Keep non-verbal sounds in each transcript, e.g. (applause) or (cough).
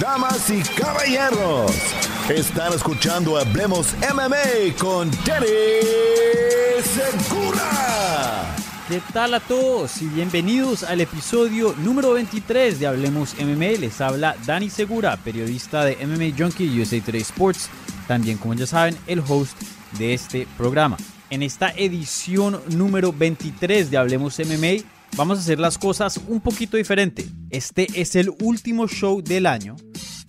Damas y caballeros, están escuchando Hablemos MMA con Danny Segura. ¿Qué tal a todos y bienvenidos al episodio número 23 de Hablemos MMA? Les habla Dani Segura, periodista de MMA Junkie USA Today Sports, también como ya saben, el host de este programa. En esta edición número 23 de Hablemos MMA, vamos a hacer las cosas un poquito diferente. Este es el último show del año,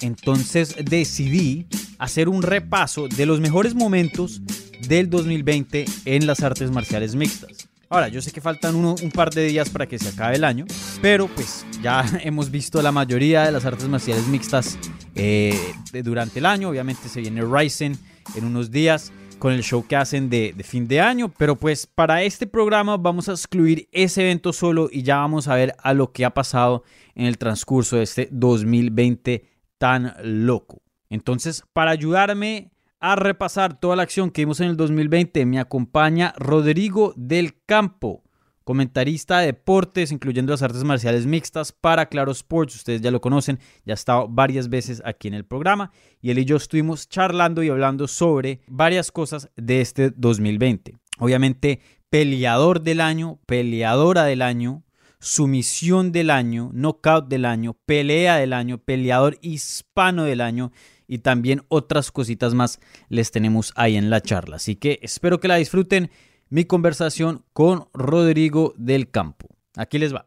entonces decidí hacer un repaso de los mejores momentos del 2020 en las artes marciales mixtas. Ahora, yo sé que faltan un par de días para que se acabe el año, pero pues ya (laughs) hemos visto la mayoría de las artes marciales mixtas eh, durante el año. Obviamente se viene Ryzen en unos días con el show que hacen de, fin de año. Pero pues para este programa vamos a excluir ese evento solo y ya vamos a ver a lo que ha pasado en el transcurso de este 2020 tan loco. Entonces, para ayudarme a repasar toda la acción que vimos en el 2020, me acompaña Rodrigo del Campo comentarista de deportes, incluyendo las artes marciales mixtas para Claro Sports. Ustedes ya lo conocen, ya ha estado varias veces aquí en el programa y él y yo estuvimos charlando y hablando sobre varias cosas de este 2020. Obviamente, peleador del año, peleadora del año, sumisión del año, knockout del año, pelea del año, peleador hispano del año y también otras cositas más les tenemos ahí en la charla. Así que espero que la disfruten mi conversación con Rodrigo del Campo. Aquí les va.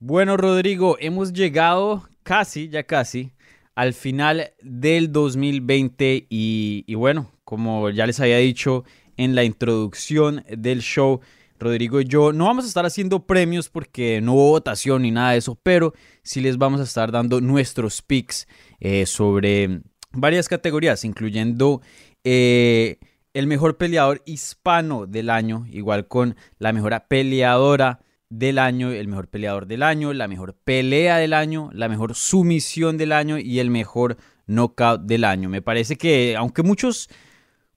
Bueno, Rodrigo, hemos llegado casi, ya casi, al final del 2020 y, bueno, como ya les había dicho en la introducción del show, Rodrigo y yo no vamos a estar haciendo premios porque no hubo votación ni nada de eso, pero sí les vamos a estar dando nuestros picks eh, sobre varias categorías, incluyendo eh, el mejor peleador hispano del año, igual con la mejor peleadora del año, el mejor peleador del año, la mejor pelea del año, la mejor sumisión del año y el mejor knockout del año. Me parece que, aunque muchos,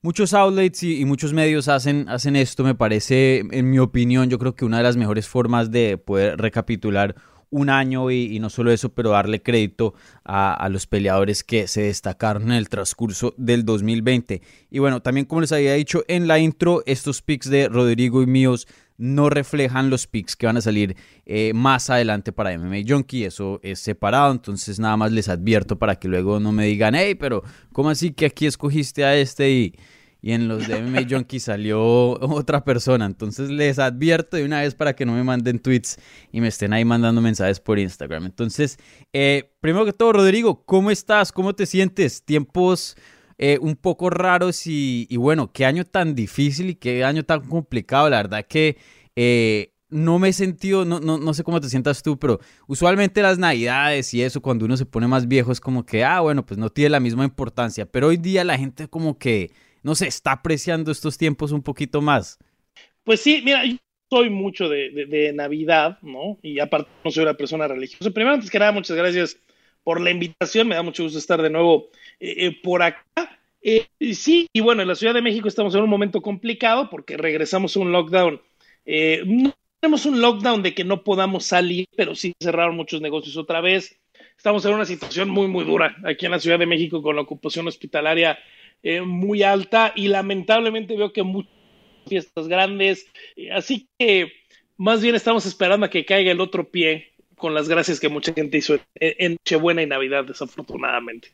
muchos outlets y, y, muchos medios hacen, hacen esto, me parece, en mi opinión, yo creo que una de las mejores formas de poder recapitular un año y, no solo eso, pero darle crédito a, a, los peleadores que se destacaron en el transcurso del 2020. Y bueno, también como les había dicho en la intro, estos picks de Rodrigo y míos no reflejan los picks que van a salir eh, más adelante para MMA Junkie, eso es separado, entonces nada más les advierto para que luego no me digan, hey, pero ¿cómo así que aquí escogiste a este y y en los de MMA Junkie salió otra persona. Entonces les advierto de una vez para que no me manden tweets y me estén ahí mandando mensajes por Instagram. Entonces, eh, primero que todo, Rodrigo, ¿cómo estás? ¿Cómo te sientes? Tiempos eh, un poco raros y, bueno, qué año tan difícil y qué año tan complicado. La verdad que... Eh, no me he sentido, no, no, no sé cómo te sientas tú, pero usualmente las navidades y eso, cuando uno se pone más viejo, es como que, ah, bueno, pues no tiene la misma importancia. Pero hoy día la gente como que no se está apreciando estos tiempos un poquito más. Pues sí, mira, yo soy mucho de, de, de, Navidad, ¿no? Y aparte no soy una persona religiosa. Primero, antes que nada, muchas gracias por la invitación. Me da mucho gusto estar de nuevo eh, eh, por acá. Eh, sí, y bueno, en la Ciudad de México estamos en un momento complicado porque regresamos a un lockdown. Eh, no tenemos un lockdown de que no podamos salir, pero sí cerraron muchos negocios otra vez. Estamos en una situación muy, muy dura aquí en la Ciudad de México con la ocupación hospitalaria eh, muy alta y lamentablemente veo que muchas fiestas grandes, eh, así que más bien estamos esperando a que caiga el otro pie con las gracias que mucha gente hizo en, en Nochebuena y Navidad, desafortunadamente.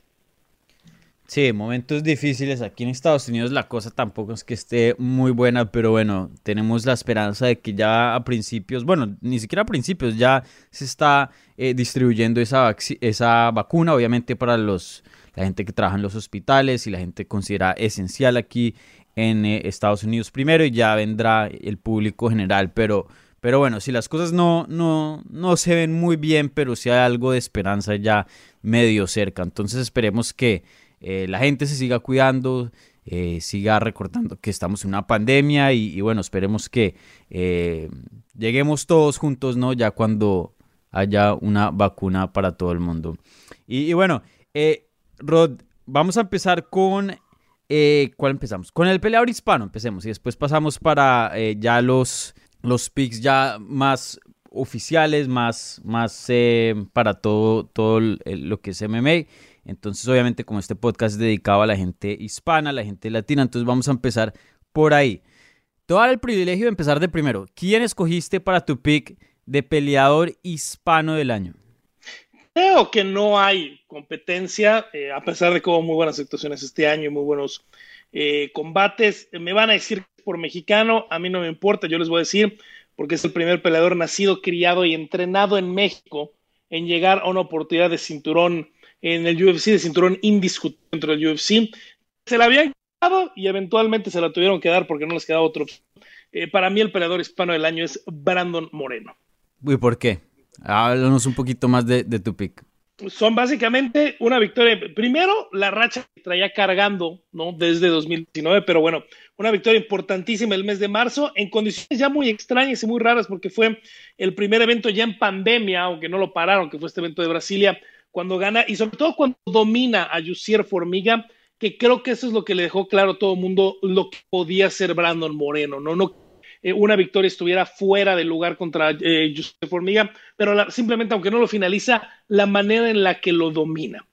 Sí, momentos difíciles. Aquí en Estados Unidos la cosa tampoco es que esté muy buena, pero bueno, tenemos la esperanza de que ya a principios, bueno, ni siquiera a principios, ya se está eh, distribuyendo esa, esa vacuna, obviamente para los, la gente que trabaja en los hospitales y la gente considera esencial aquí en eh, Estados Unidos primero y ya vendrá el público general, pero, Pero bueno, si las cosas no, no, no se ven muy bien, pero si hay algo de esperanza ya medio cerca. Entonces esperemos que eh, la gente se siga cuidando, eh, siga recordando que estamos en una pandemia y, bueno, esperemos que lleguemos todos juntos, ¿no? Ya cuando haya una vacuna para todo el mundo. Y, bueno, Rod, vamos a empezar con... ¿Cuál empezamos? Con el peleador hispano, empecemos y después pasamos para ya los los picks ya más oficiales, más, más eh, para todo, todo lo que es MMA. Entonces, obviamente, como este podcast es dedicado a la gente hispana, a la gente latina, entonces vamos a empezar por ahí. Te voy el privilegio de empezar de primero. ¿Quién escogiste para tu pick de peleador hispano del año? Creo que no hay competencia, eh, a pesar de que hubo muy buenas actuaciones este año muy buenos eh, combates. Me van a decir por mexicano, a mí no me importa, yo les voy a decir, porque es el primer peleador nacido, criado y entrenado en México en llegar a una oportunidad de cinturón en el UFC, de cinturón indiscutible dentro del UFC. Se la habían quedado y eventualmente se la tuvieron que dar porque no les quedaba otro. Eh, para mí el peleador hispano del año es Brandon Moreno. ¿Y por qué? Háblanos un poquito más de, de tu pick son básicamente una victoria. Primero, la racha que traía cargando, ¿no? Desde 2019, pero bueno, una victoria importantísima el mes de marzo, en condiciones ya muy extrañas y muy raras, porque fue el primer evento ya en pandemia, aunque no lo pararon, que fue este evento de Brasilia, cuando gana, y sobre todo cuando domina a Jussier Formiga, que creo que eso es lo que le dejó claro a todo el mundo lo que podía ser Brandon Moreno, ¿no? No eh, una victoria estuviera fuera del lugar contra eh, Formiga, pero simplemente, aunque no lo finaliza, la manera en la que lo domina.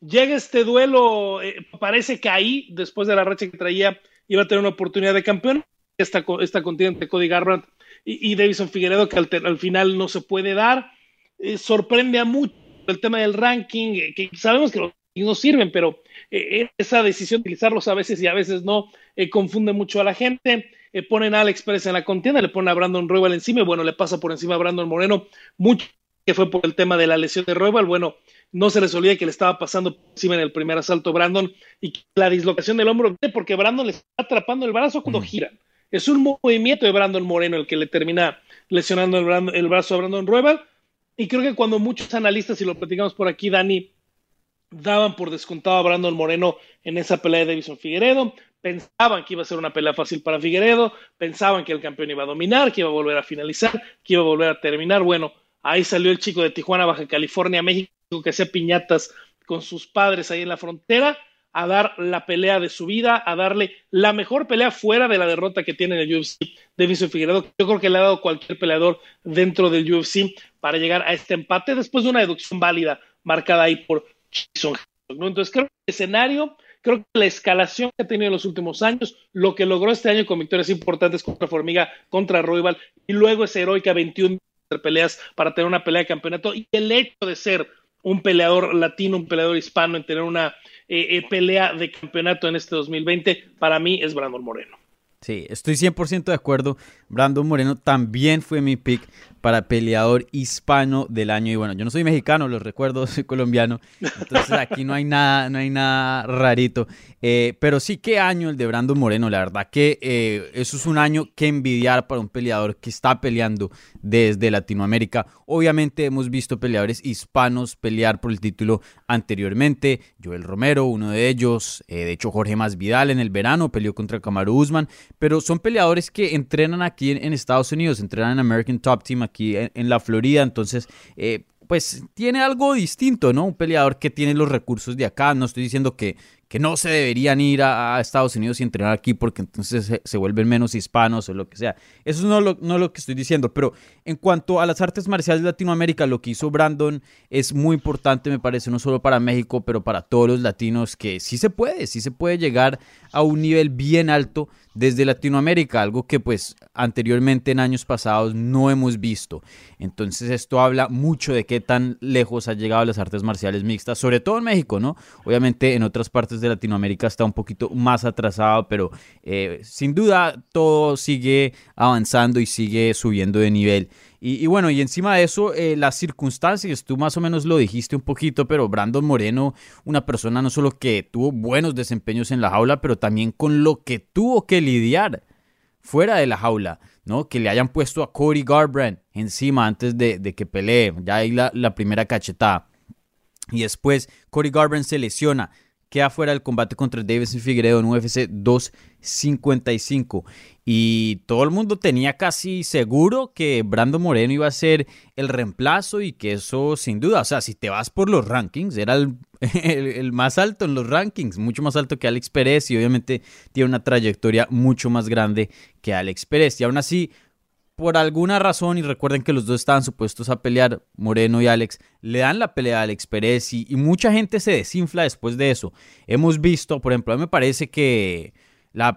Llega este duelo, eh, parece que ahí, después de la racha que traía, iba a tener una oportunidad de campeón. Esta, esta contienda Cody Garbrandt y, Davison Figueredo, que al, final no se puede dar. Eh, sorprende a mucho el tema del ranking, que sabemos que los no sirven, pero esa decisión de utilizarlos a veces y a veces no confunde mucho a la gente ponen a Alex Pérez en la contienda, le ponen a Brandon Royal encima, y bueno, le pasa por encima a Brandon Moreno, mucho que fue por el tema de la lesión de Royal, bueno, no se les olvida que le estaba pasando por encima en el primer asalto Brandon y la dislocación del hombro, porque Brandon le está atrapando el brazo cuando gira. Es un movimiento de Brandon Moreno el que le termina lesionando el, brazo a Brandon Royal. Y creo que cuando muchos analistas, y lo platicamos por aquí, Dani, daban por descontado a Brandon Moreno en esa pelea de Davison Figueredo, pensaban que iba a ser una pelea fácil para Figueredo, pensaban que el campeón iba a dominar, que iba a volver a finalizar, que iba a volver a terminar. Bueno, ahí salió el chico de Tijuana, Baja California, México, que hacía piñatas con sus padres ahí en la frontera, a dar la pelea de su vida, a darle la mejor pelea fuera de la derrota que tiene en el UFC de Vicio Figueredo. Yo creo que le ha dado cualquier peleador dentro del UFC para llegar a este empate después de una deducción válida marcada ahí por Jason. Entonces creo que el escenario Creo que la escalación que ha tenido en los últimos años, lo que logró este año con victorias importantes contra Formiga, contra Royal, y luego esa heroica 21 peleas para tener una pelea de campeonato, y el hecho de ser un peleador latino, un peleador hispano, en tener una eh, eh, pelea de campeonato en este 2020, para mí es Brandon Moreno. Sí, estoy 100% de acuerdo. Brandon Moreno también fue mi pick para peleador hispano del año. Y bueno, yo no soy mexicano, lo recuerdo, (laughs) soy colombiano. Entonces aquí no hay nada, no hay nada rarito. Eh, pero sí, qué año el de Brandon Moreno. La verdad que eh, eso es un año que envidiar para un peleador que está peleando desde Latinoamérica. Obviamente hemos visto peleadores hispanos pelear por el título anteriormente. Joel Romero, uno de ellos. Eh, de hecho, Jorge Masvidal en el verano peleó contra Kamaru Usman. Pero son peleadores que entrenan aquí en, Estados Unidos, entrenan en American Top Team aquí en, la Florida, entonces... Eh, pues tiene algo distinto, ¿no? Un peleador que tiene los recursos de acá. No estoy diciendo que, que no se deberían ir a, Estados Unidos y entrenar aquí porque entonces se, vuelven menos hispanos o lo que sea. Eso no lo, no lo que estoy diciendo, pero en cuanto a las artes marciales de Latinoamérica, lo que hizo Brandon es muy importante, me parece, no solo para México, pero para todos los latinos, que sí se puede, sí se puede llegar a un nivel bien alto desde Latinoamérica, algo que pues anteriormente en años pasados no hemos visto. Entonces esto habla mucho de qué tan lejos ha llegado las artes marciales mixtas, sobre todo en México, ¿no? Obviamente en otras partes de Latinoamérica está un poquito más atrasado, pero eh, sin duda todo sigue avanzando y sigue subiendo de nivel. Y, bueno, y encima de eso, eh, las circunstancias, tú más o menos lo dijiste un poquito, pero Brandon Moreno, una persona no solo que tuvo buenos desempeños en la jaula, pero también con lo que tuvo que lidiar fuera de la jaula ¿no? Que le hayan puesto a Cody Garbrandt encima antes de, que pelee, ya ahí la, la primera cachetada. Y después Cody Garbrandt se lesiona, queda fuera del combate contra Davidson Figueredo en UFC 255. Y todo el mundo tenía casi seguro que Brando Moreno iba a ser el reemplazo y que eso sin duda, o sea, si te vas por los rankings, era (laughs) el, el, más alto en los rankings, mucho más alto que Alex Pérez y obviamente tiene una trayectoria mucho más grande que Alex Pérez. Y aún así, por alguna razón, y recuerden que los dos estaban supuestos a pelear, Moreno y Alex, le dan la pelea a Alex Pérez y, mucha gente se desinfla después de eso. Hemos visto, por ejemplo, a mí me parece que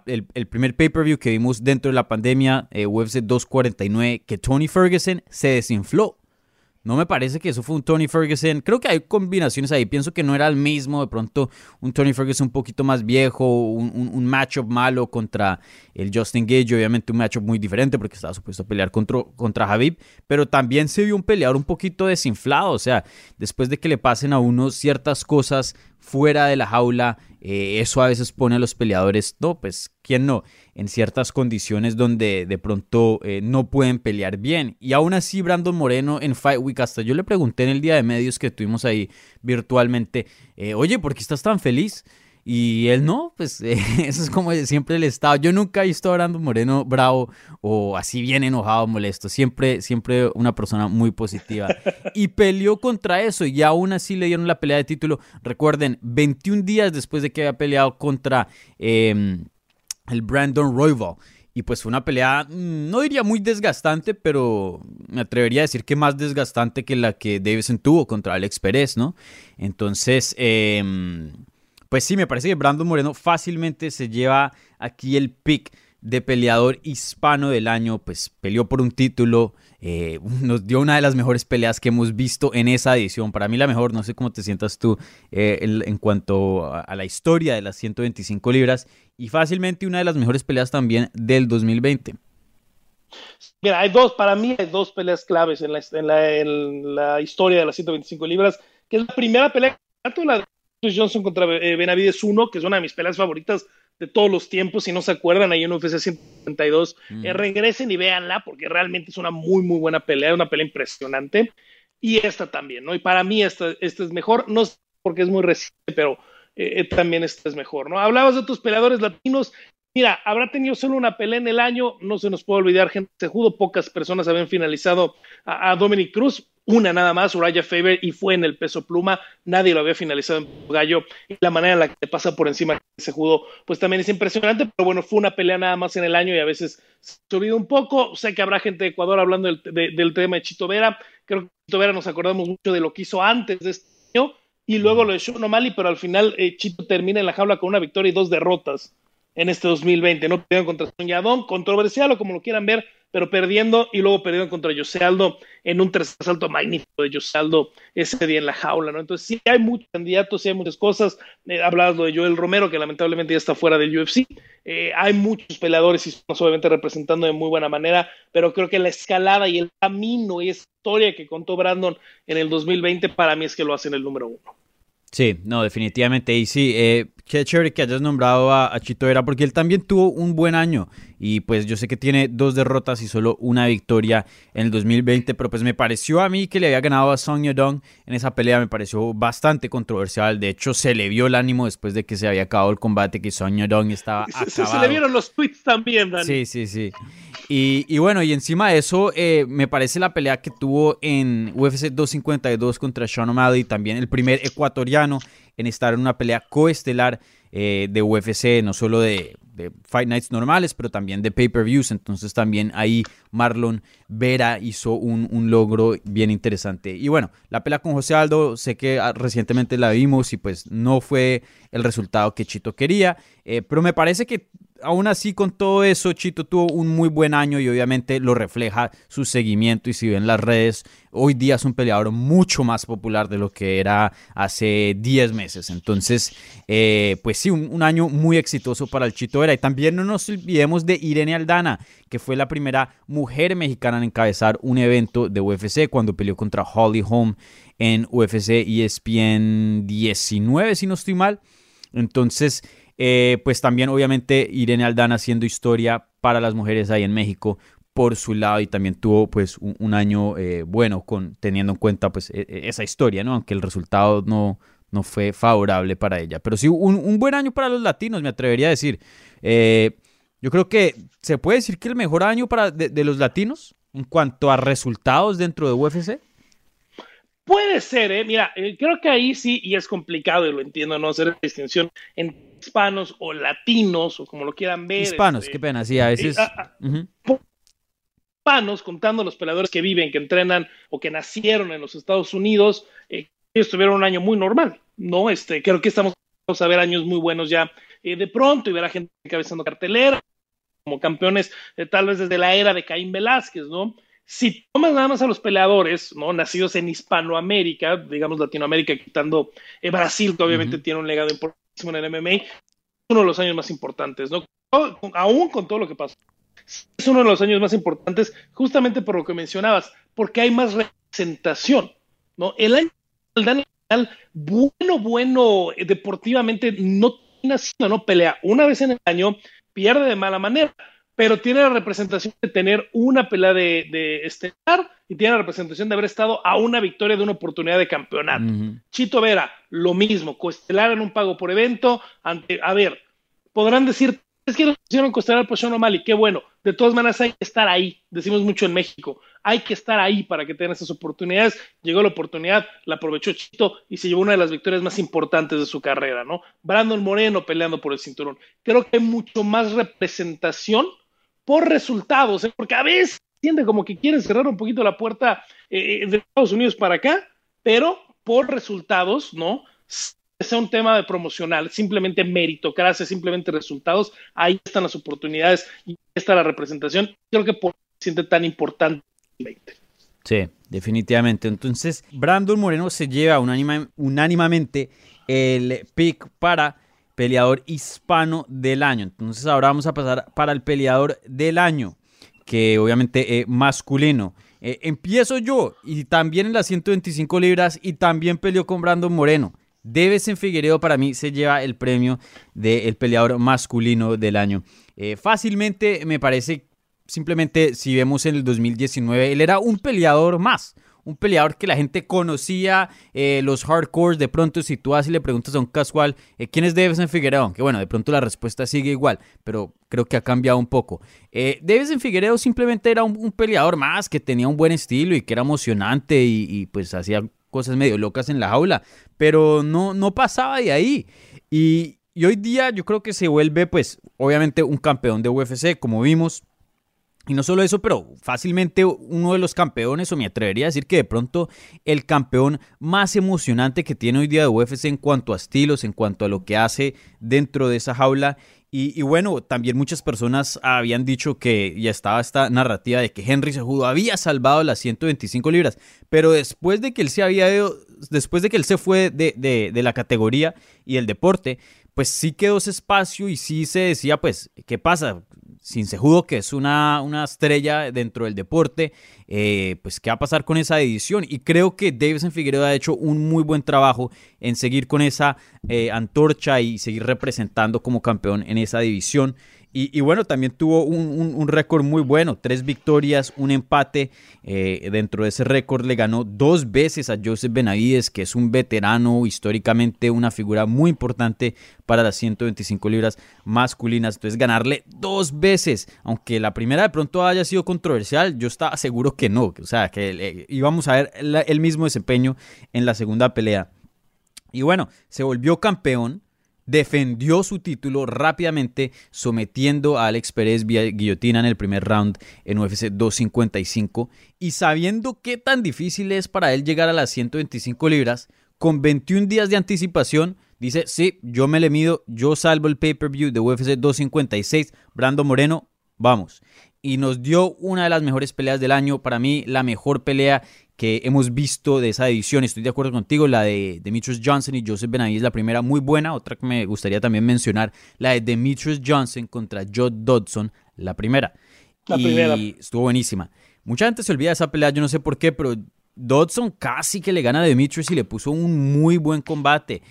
el, primer pay-per-view que vimos dentro de la pandemia, eh, UFC 249, que Tony Ferguson se desinfló no me parece que eso fue un Tony Ferguson. Creo que hay combinaciones ahí. Pienso que no era el mismo. De pronto, un Tony Ferguson un poquito más viejo, un, un, matchup malo contra el Justin Gage. Obviamente, un matchup muy diferente porque estaba supuesto a pelear contra, contra. Pero también se vio un peleador un poquito desinflado. O sea, después de que le pasen a uno ciertas cosas fuera de la jaula, eh, eso a veces pone a los peleadores, no, pues, ¿quién no? En ciertas condiciones donde de pronto eh, no pueden pelear bien. Y aún así, Brandon Moreno en Fight Week, hasta yo le pregunté en el día de medios que tuvimos ahí virtualmente, eh, oye, ¿por qué estás tan feliz? Y él no, pues (laughs) eso es como siempre el estado. Yo nunca he visto a Brandon Moreno bravo o así bien enojado, molesto. Siempre, siempre una persona muy positiva. (laughs) Y peleó contra eso y aún así le dieron la pelea de título. Recuerden, 21 días después de que había peleado contra em, el Brandon Royval. Y pues fue una pelea, mm, no diría muy desgastante, pero me atrevería a decir que más desgastante que la que Davison tuvo contra Alex Pérez, ¿no? Entonces, eh, pues sí, me parece que Brandon Moreno fácilmente se lleva aquí el pick de peleador hispano del año, pues peleó por un título, eh, (laughs) nos dio una de las mejores peleas que hemos visto en esa edición, para mí la mejor, no sé cómo te sientas tú eh, en, cuanto a, la historia de las 125 libras y fácilmente una de las mejores peleas también del 2020. Mira, hay dos, para mí hay dos peleas claves en la, historia de las 125 libras, que es la primera pelea, la Johnson contra eh, Benavides 1, que es una de mis peleas favoritas de todos los tiempos, si no se acuerdan, ahí en UFC 132, mm. eh, regresen y véanla, porque realmente es una muy, muy buena pelea, una pelea impresionante. Y esta también, ¿no? Y para mí esta, esta es mejor, no sé porque es muy reciente, pero eh, también esta es mejor, ¿no? Hablabas de otros peleadores latinos, Mira, habrá tenido solo una pelea en el año, no se nos puede olvidar, gente se judo, pocas personas habían finalizado a, a Dominic Cruz, una nada más, Uriah Faber, y fue en el peso pluma, nadie lo había finalizado en gallo, y la manera en la que pasa por encima ese judo, pues también es impresionante, pero bueno, fue una pelea nada más en el año y a veces se olvida un poco, sé que habrá gente de Ecuador hablando del, tema de Chito Vera, creo que Chito Vera nos acordamos mucho de lo que hizo antes de este año, y luego lo de Sean O'Malley, pero al final eh, Chito termina en la jaula con una victoria y dos derrotas en este 2020, no perdieron contra Soñadón, controversial o como lo quieran ver, pero perdiendo y luego perdieron contra José Aldo en un tercer asalto magnífico de José Aldo ese día en la jaula, ¿no? Entonces sí hay muchos candidatos, sí hay muchas cosas. Eh, hablabas de Joel Romero, que lamentablemente ya está fuera del UFC. Eh, hay muchos peleadores y estamos obviamente representando de muy buena manera, pero creo que la escalada y el camino y historia que contó Brandon en el 2020 para mí es que lo hacen el número uno. Sí, no, definitivamente. Y sí, eh, qué chévere que hayas nombrado a, a, Chito Vera, porque él también tuvo un buen año. Y pues yo sé que tiene dos derrotas y solo una victoria en el 2020, pero pues me pareció a mí que le había ganado a Song Yadong en esa pelea, me pareció bastante controversial. De hecho, se le vio el ánimo después de que se había acabado el combate, que Song Yadong estaba (laughs) acabado. Se, le vieron los tweets también, Dani. Sí, sí, sí. Y, bueno, y encima de eso, eh, me parece la pelea que tuvo en UFC 252 contra Sean O'Malley, también el primer ecuatoriano en estar en una pelea coestelar eh, de UFC, no solo de, Fight Nights normales, pero también de pay-per-views. Entonces también ahí Marlon Vera hizo un, logro bien interesante. Y bueno, la pelea con José Aldo, sé que ah, recientemente la vimos y pues no fue el resultado que Chito quería, eh, pero me parece que aún así, con todo eso, Chito tuvo un muy buen año y obviamente lo refleja su seguimiento. Y si ven las redes, hoy día es un peleador mucho más popular de lo que era hace 10 meses. Entonces, eh, pues sí, un, año muy exitoso para el Chito Vera. Y también no nos olvidemos de Irene Aldana, que fue la primera mujer mexicana en encabezar un evento de UFC cuando peleó contra Holly Holm en UFC ESPN 19, si no estoy mal. Entonces, eh, pues también obviamente Irene Aldana haciendo historia para las mujeres ahí en México por su lado y también tuvo pues un, año eh, bueno con teniendo en cuenta pues e, e, esa historia, ¿no? Aunque el resultado no, no fue favorable para ella. Pero sí, un, buen año para los latinos, me atrevería a decir. Eh, yo creo que se puede decir que el mejor año para de, los latinos en cuanto a resultados dentro de UFC. Puede ser, ¿eh? Mira, creo que ahí sí, y es complicado, y lo entiendo, no hacer distinción entre hispanos o latinos, o como lo quieran ver. Hispanos, este, qué pena, sí, a veces. Eh, ah, ah, hispanos, contando los peleadores que viven, que entrenan o que nacieron en los Estados Unidos, eh, ellos tuvieron un año muy normal, ¿no? Este, creo que estamos a ver años muy buenos ya eh, de pronto y ver a gente cabezando cartelera, como campeones, eh, tal vez desde la era de Caín Velázquez, ¿no? Si tomas nada más a los peleadores, ¿no? Nacidos en Hispanoamérica, digamos Latinoamérica, quitando eh, Brasil, que obviamente tiene un legado importantísimo en el MMA, uno de los años más importantes, ¿no? Aún con todo lo que pasó. Es uno de los años más importantes, justamente por lo que mencionabas, porque hay más representación, ¿no? El año bueno, bueno, eh, deportivamente no tiene no pelea una vez en el año, pierde de mala manera, pero tiene la representación de tener una pelea de, de estelar y tiene la representación de haber estado a una victoria de una oportunidad de campeonato. Chito Vera, lo mismo, coestelar en un pago por evento, ante, a ver, podrán decir es que nos hicieron costear por Sean O'Malley, qué bueno. De todas maneras, hay que estar ahí. Decimos mucho en México. Hay que estar ahí para que tengan esas oportunidades. Llegó la oportunidad, la aprovechó Chito y se llevó una de las victorias más importantes de su carrera, ¿no? Brandon Moreno peleando por el cinturón. Creo que hay mucho más representación por resultados, ¿eh? porque a veces siente como que quieren cerrar un poquito la puerta eh, de Estados Unidos para acá, pero por resultados, ¿no? sea un tema de promocional, simplemente meritocracia, simplemente resultados, ahí están las oportunidades y está la representación. Creo que por se siente tan importante. Sí, definitivamente. Entonces, Brandon Moreno se lleva unánimamente el pick para peleador hispano del año. Entonces, ahora vamos a pasar para el peleador del año, que obviamente es masculino. Eh, empiezo yo y también en las 125 libras y también peleó con Brandon Moreno. en Figueredo para mí se lleva el premio del peleador masculino del año. Eh, fácilmente me parece simplemente si vemos en el 2019, él era un peleador más. Un peleador que la gente conocía, eh, los hardcores. De pronto, si tú así le preguntas a un casual, eh, ¿quién es Davison Figueredo? Que bueno, de pronto la respuesta sigue igual, pero creo que ha cambiado un poco. Eh, Davison Figueredo simplemente era un, peleador más que tenía un buen estilo y que era emocionante y, pues hacía cosas medio locas en la jaula, pero no, no pasaba de ahí. Y, y hoy día yo creo que se vuelve, pues, obviamente un campeón de UFC, como vimos, y no solo eso, pero fácilmente uno de los campeones, o me atrevería a decir que de pronto el campeón más emocionante que tiene hoy día de UFC en cuanto a estilos, en cuanto a lo que hace dentro de esa jaula. Y, bueno, también muchas personas habían dicho que ya estaba esta narrativa de que Henry Cejudo había salvado las 125 libras, pero después de que él se había después de que él se fue de, de la categoría y el deporte, pues sí quedó ese espacio y sí se decía, pues, ¿qué pasa? Sin Sejudo, que es una, una estrella dentro del deporte, eh, pues qué va a pasar con esa edición. Y creo que Davidson Figueroa ha hecho un muy buen trabajo en seguir con esa eh, antorcha y seguir representando como campeón en esa división. Y, bueno, también tuvo un, récord muy bueno, tres victorias, un empate. Eh, dentro de ese récord le ganó dos veces a Joseph Benavides, que es un veterano, históricamente una figura muy importante para las 125 libras masculinas. Entonces ganarle dos veces, aunque la primera de pronto haya sido controversial, yo estaba seguro que no. O sea, que íbamos a ver el mismo desempeño en la segunda pelea. Y bueno, se volvió campeón defendió su título rápidamente sometiendo a Alex Pérez vía guillotina en el primer round en UFC 255 y sabiendo qué tan difícil es para él llegar a las 125 libras, con 21 días de anticipación, dice, sí, yo me le mido, yo salvo el pay-per-view de UFC 256, Brando Moreno, vamos. Y nos dio una de las mejores peleas del año, para mí la mejor pelea que hemos visto de esa división. Estoy de acuerdo contigo, la de Demetrius Johnson y Joseph Benavides, la primera muy buena. Otra que me gustaría también mencionar, la de Demetrius Johnson contra Joe Dodson, la primera. La y estuvo buenísima. Mucha gente se olvida de esa pelea, yo no sé por qué, pero Dodson casi que le gana a Demetrius y le puso un muy buen combate.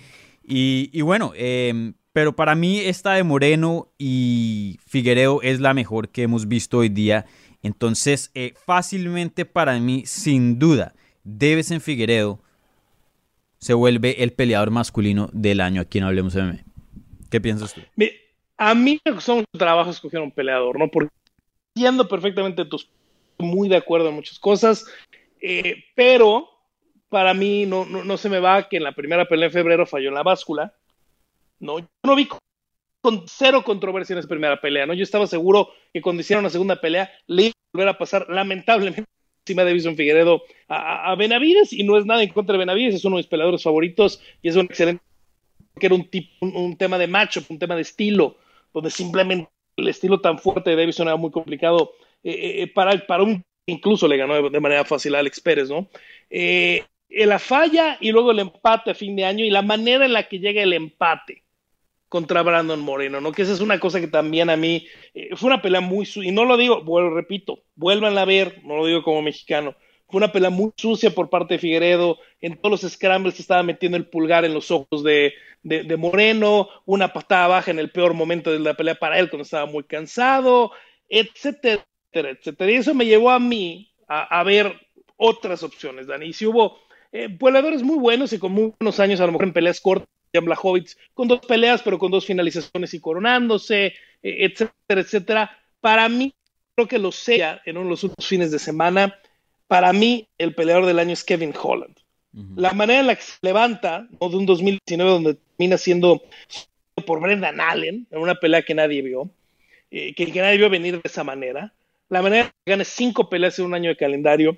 Y, bueno, em, pero para mí esta de Moreno y Figuereo es la mejor que hemos visto hoy día Entonces, eh, fácilmente para mí, sin duda, en Figueredo se vuelve el peleador masculino del año aquí en Hablemos MMA. ¿Qué piensas tú? A mí me costó mucho trabajo escoger un peleador, ¿no? Porque entiendo perfectamente tus muy de acuerdo en muchas cosas, eh, pero para mí no, no, se me va que en la primera pelea en febrero falló en la báscula. No, yo no vi con cero controversia en esa primera pelea, ¿no? Yo estaba seguro que cuando hicieron una segunda pelea le iba a volver a pasar lamentablemente encima de Bison Figueredo a, Benavides y no es nada en contra de Benavides, es uno de mis peleadores favoritos y es un excelente que era un, tipo, un, tema de macho, un tema de estilo, donde simplemente el estilo tan fuerte de Davison era muy complicado eh, eh, para, para un incluso le ganó de, manera fácil a Alex Pérez, ¿no? Eh, la falla y luego el empate a fin de año y la manera en la que llega el empate contra Brandon Moreno, ¿no? Que esa es una cosa que también a mí eh, fue una pelea muy y no lo digo, bueno, repito, vuelvan a ver, no lo digo como mexicano, fue una pelea muy sucia por parte de Figueredo, en todos los scrambles estaba metiendo el pulgar en los ojos de, de, Moreno, una patada baja en el peor momento de la pelea para él cuando estaba muy cansado, etcétera, etcétera. Y eso me llevó a mí a, ver otras opciones, Dani. Y si hubo eh, muy buenos y con muy buenos años, a lo mejor en peleas cortas, Blachowicz con dos peleas, pero con dos finalizaciones y coronándose, eh, etcétera, etcétera. Para mí, creo que lo sea en uno de los últimos fines de semana. Para mí, el peleador del año es Kevin Holland. La manera en la que se levanta de un 2019 donde termina siendo por Brendan Allen, en una pelea que nadie vio, eh, que, que, nadie vio venir de esa manera. La manera en que gane cinco peleas en un año de calendario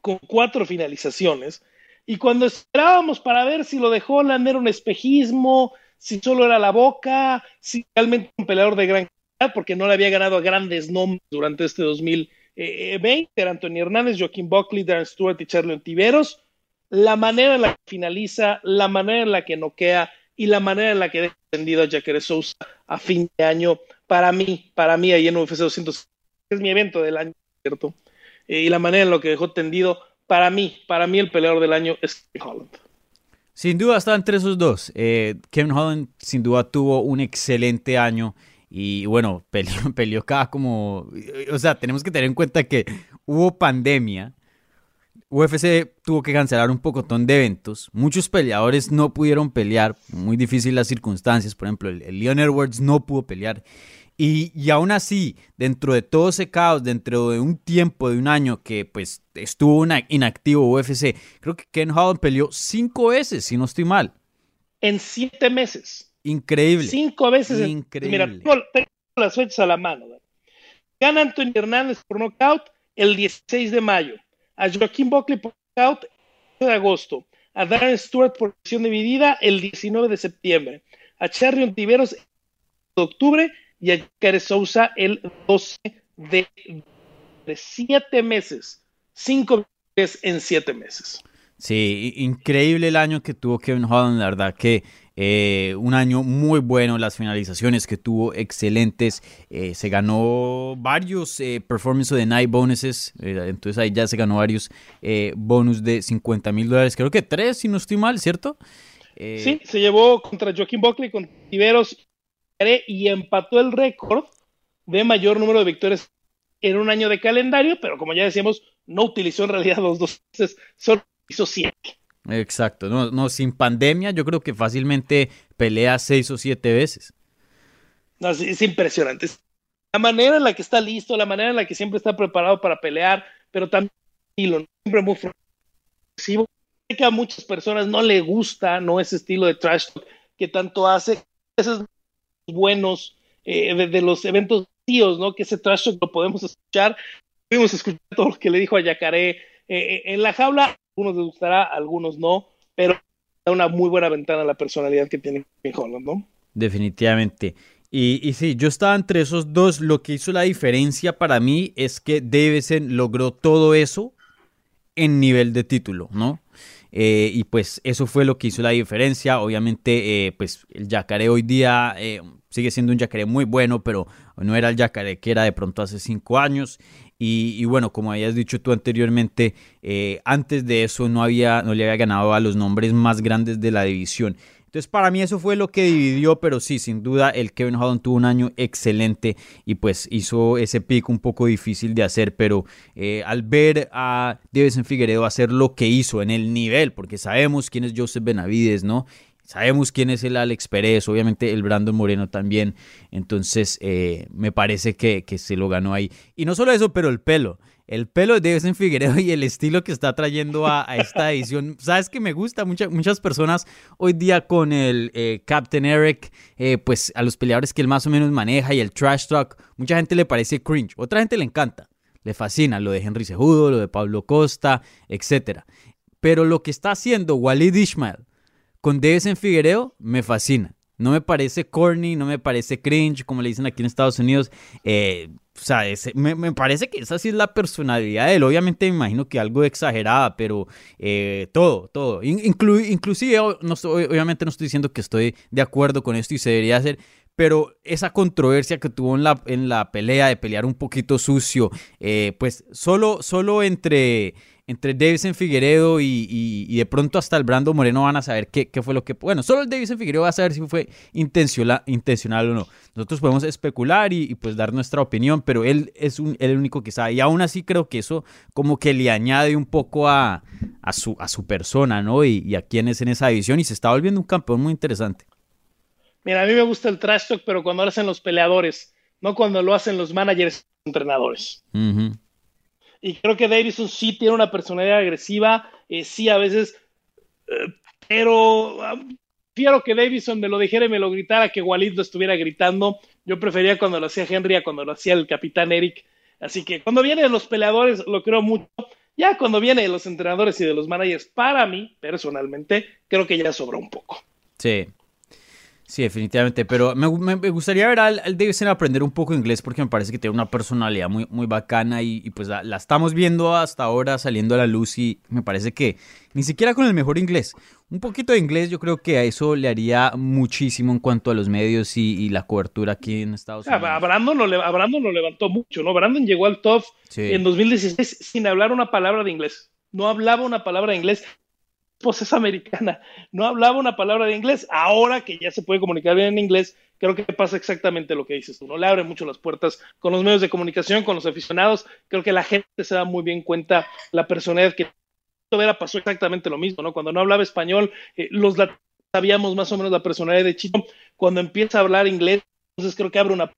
con cuatro finalizaciones. Y cuando esperábamos para ver si lo dejó Holland un espejismo, si solo era la boca, si realmente un peleador de gran calidad, porque no le había ganado a grandes nombres durante este 2020, era Antonio Hernández, Joaquín Buckley, Darren Stewart y Charlie Ontiveros, la manera en la que finaliza, la manera en la que noquea y la manera en la que deja tendido a Jacare Sousa a fin de año, para mí, para mí ahí en UFC 200, es mi evento del año, ¿cierto? Eh, y la manera en la que dejó tendido, para mí, para mí el peleador del año es Kevin Holland. Sin duda está entre esos dos. Eh, Kevin Holland sin duda tuvo un excelente año y bueno, peleó, (laughs) peleó cada como... O sea, tenemos que tener en cuenta que hubo pandemia. UFC tuvo que cancelar un pocotón de eventos. Muchos peleadores no pudieron pelear. Muy difícil las circunstancias. Por ejemplo, el, el Leon Edwards no pudo pelear. Y, y, aún así, dentro de todo ese caos, dentro de un tiempo de un año que pues estuvo una, inactivo UFC, creo que Ken Holland peleó cinco veces, si no estoy mal. En siete meses. Increíble. Cinco veces. Increíble. Mira, tengo, las fechas a la mano. Gana Antonio Hernández por nocaut el 16 de mayo. A Joaquín Buckley por nocaut el de agosto. A Darren Stewart por decisión dividida el 19 de septiembre. A Cherry Ontiveros el de octubre y a Sousa el 12 de, de siete meses. Cinco veces en siete meses. Sí, increíble el año que tuvo Kevin Holland, la verdad que eh, un año muy bueno, las finalizaciones que tuvo excelentes, eh, se ganó varios eh, performance de night bonuses, entonces ahí ya se ganó varios bonus de 50 mil dólares, creo que tres si no estoy mal, ¿cierto? sí, se llevó contra Joaquín Buckley, con Tiberos y empató el récord de mayor número de victorias en un año de calendario, pero como ya decíamos, no utilizó en realidad los dos solo hizo siete. Exacto, no, no, sin pandemia yo creo que fácilmente pelea seis o siete veces. No, es, impresionante. La manera en la que está listo, la manera en la que siempre está preparado para pelear, pero también siempre muy agresivo. que a muchas personas no le gusta, no ese estilo de trash talk que tanto hace. Es buenos eh, de, los eventos tíos, ¿no? Que ese trash lo podemos escuchar. Pudimos escuchar todo lo que le dijo a Yacaré eh, eh, en la jaula. algunos les gustará, algunos no, pero da una muy buena ventana a la personalidad que tiene Holland, ¿no? Definitivamente. Y, y sí, yo estaba entre esos dos. Lo que hizo la diferencia para mí es que Davison logró todo eso en nivel de título, ¿no? Eh, y pues eso fue lo que hizo la diferencia. Obviamente, eh, pues el yacaré hoy día eh, sigue siendo un yacaré muy bueno, pero no era el yacaré que era de pronto hace cinco años. Y, bueno, como habías dicho tú anteriormente, antes de eso no, había, no le había ganado a los nombres más grandes de la división. Entonces, para mí eso fue lo que dividió, pero sí, sin duda, el Kevin Holland tuvo un año excelente y pues hizo ese pick un poco difícil de hacer, pero eh, al ver a Davison Figueredo hacer lo que hizo en el nivel, porque sabemos quién es Joseph Benavides, ¿no? Sabemos quién es el Alex Pérez, obviamente el Brandon Moreno también. Entonces, eh, me parece que, que, se lo ganó ahí. Y no solo eso, pero el pelo. El pelo de Davison Figueredo y el estilo que está trayendo a, esta (laughs) edición. Sabes que me gusta. Muchas muchas personas hoy día con el eh, Captain Eric, eh, pues a los peleadores que él más o menos maneja y el trash talk, mucha gente le parece cringe. Otra gente le encanta. Le fascina lo de Henry Cejudo, lo de Pablo Costa, etc. Pero lo que está haciendo Walid Ishmael con en Figuereo me fascina. No me parece corny, no me parece cringe, como le dicen aquí en Estados Unidos. Eh, o sea, me, parece que esa sí es la personalidad de él. Obviamente me imagino que algo exagerada, pero eh, todo, todo. inclusive, no obviamente no estoy diciendo que estoy de acuerdo con esto y se debería hacer, pero esa controversia que tuvo en la, en la pelea de pelear un poquito sucio, eh, pues solo, solo entre entre Davison Figueredo y, de pronto hasta el Brando Moreno van a saber qué, fue lo que... Bueno, solo el Davison Figueredo va a saber si fue intencional, intencional o no. Nosotros podemos especular y, pues dar nuestra opinión, pero él es un, el único que sabe. Y aún así creo que eso como que le añade un poco a, a, su, a su persona, ¿no? Y, a quién es en esa división y se está volviendo un campeón muy interesante. Mira, a mí me gusta el trash talk, pero cuando lo hacen los peleadores, no cuando lo hacen los managers entrenadores. Y creo que Davison sí tiene una personalidad agresiva, eh, sí a veces, eh, pero prefiero que Davison me lo dijera y me lo gritara que Walid lo estuviera gritando. Yo prefería cuando lo hacía Henry a cuando lo hacía el capitán Eric. Así que cuando vienen los peleadores lo creo mucho. Ya cuando viene de los entrenadores y de los managers, para mí, personalmente, creo que ya sobra un poco. Sí, Sí, definitivamente, pero me, gustaría ver al, al, Davison aprender un poco inglés porque me parece que tiene una personalidad muy, muy bacana y, pues la, estamos viendo hasta ahora saliendo a la luz y me parece que ni siquiera con el mejor inglés. Un poquito de inglés yo creo que a eso le haría muchísimo en cuanto a los medios y, la cobertura aquí en Estados Unidos. A Brandon, lo, lo levantó mucho, ¿no? Brandon llegó al top en 2016 sin hablar una palabra de inglés. No hablaba una palabra de inglés pues es americana, no hablaba una palabra de inglés. Ahora que ya se puede comunicar bien en inglés, creo que pasa exactamente lo que dices tú, ¿no? Le abre mucho las puertas con los medios de comunicación, con los aficionados. Creo que la gente se da muy bien cuenta la personalidad que Vera pasó exactamente lo mismo, ¿no? Cuando no hablaba español, eh, los sabíamos más o menos la personalidad de Chito. Cuando empieza a hablar inglés, entonces creo que abre una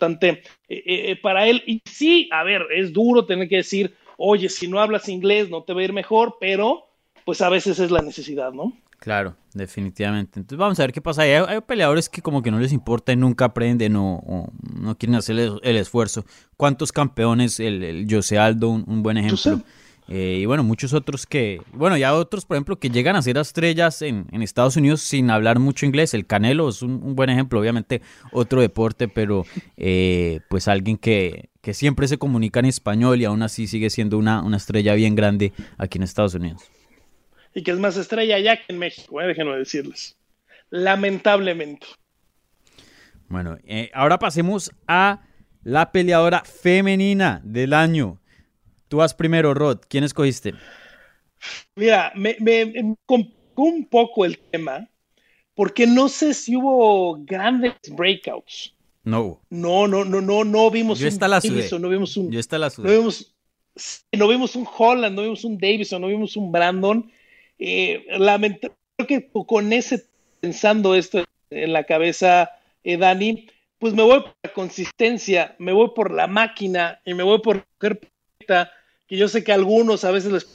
bastante eh, eh, para él. Y sí, a ver, es duro tener que decir, oye, si no hablas inglés no te va a ir mejor, pero pues a veces es la necesidad, ¿no? Claro, definitivamente. Entonces vamos a ver qué pasa. Hay, hay peleadores que como que no les importa y nunca aprenden o, no quieren hacer el, esfuerzo. ¿Cuántos campeones? El, el José Aldo, un, buen ejemplo. Eh, y bueno, muchos otros que, bueno, ya otros, por ejemplo, que llegan a ser estrellas en, en Estados Unidos sin hablar mucho inglés. El Canelo es un, buen ejemplo, obviamente otro deporte, pero eh, pues alguien que, que, siempre se comunica en español y aún así sigue siendo una, una estrella bien grande aquí en Estados Unidos y que es más estrella allá que en México, ¿eh? déjenme decirles. Lamentablemente. Bueno, eh, ahora pasemos a la peleadora femenina del año. Tú vas primero, Rod. ¿Quién escogiste? Mira, me, me, complicó un poco el tema porque no sé si hubo grandes breakouts. No. No, no, no, no, no vimos Yo un la no vimos un. Yo está la No vimos, no vimos un Holland, no vimos un Davison, no vimos un Brandon. Eh, lamentablemente, que con ese pensando esto en la cabeza, eh, Dani, pues me voy por la consistencia, me voy por la máquina y me voy por mujer que yo sé que a algunos a veces les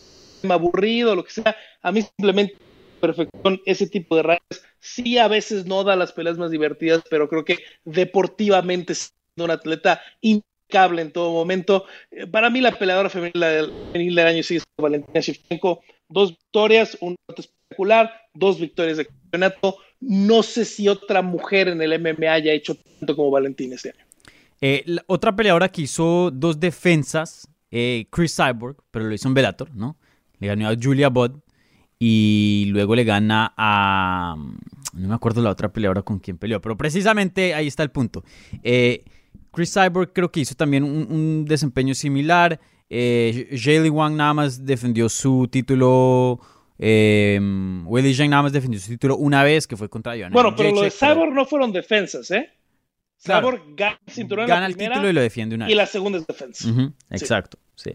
aburrido, lo que sea, a mí simplemente perfección ese tipo de rayas sí a veces no da las peleas más divertidas, pero creo que deportivamente es un atleta impecable en todo momento. Eh, para mí la peleadora femenina del año sigue siendo Valentina Shevchenko, dos victorias, un espectacular, dos victorias de campeonato. No sé si otra mujer en el MMA haya hecho tanto como Valentín este año. Eh, otra peleadora que hizo dos defensas, eh, Chris Cyborg, pero lo hizo en Bellator, ¿no? Le ganó a Julia Budd y luego le gana a... No me acuerdo la otra peleadora con quien peleó, pero precisamente ahí está el punto. Eh, Chris Cyborg creo que hizo también un desempeño similar. Eh, Wang nada más defendió su título Eh, Willie Zhang nada más defendió su título una vez, que fue contra Joanna Bueno, pero lo de pero Cyborg no fueron defensas, ¿eh? Claro. Cyborg gana el cinturón en gana la el primera título y lo defiende una y vez. la segunda es defensa. Exacto, sí.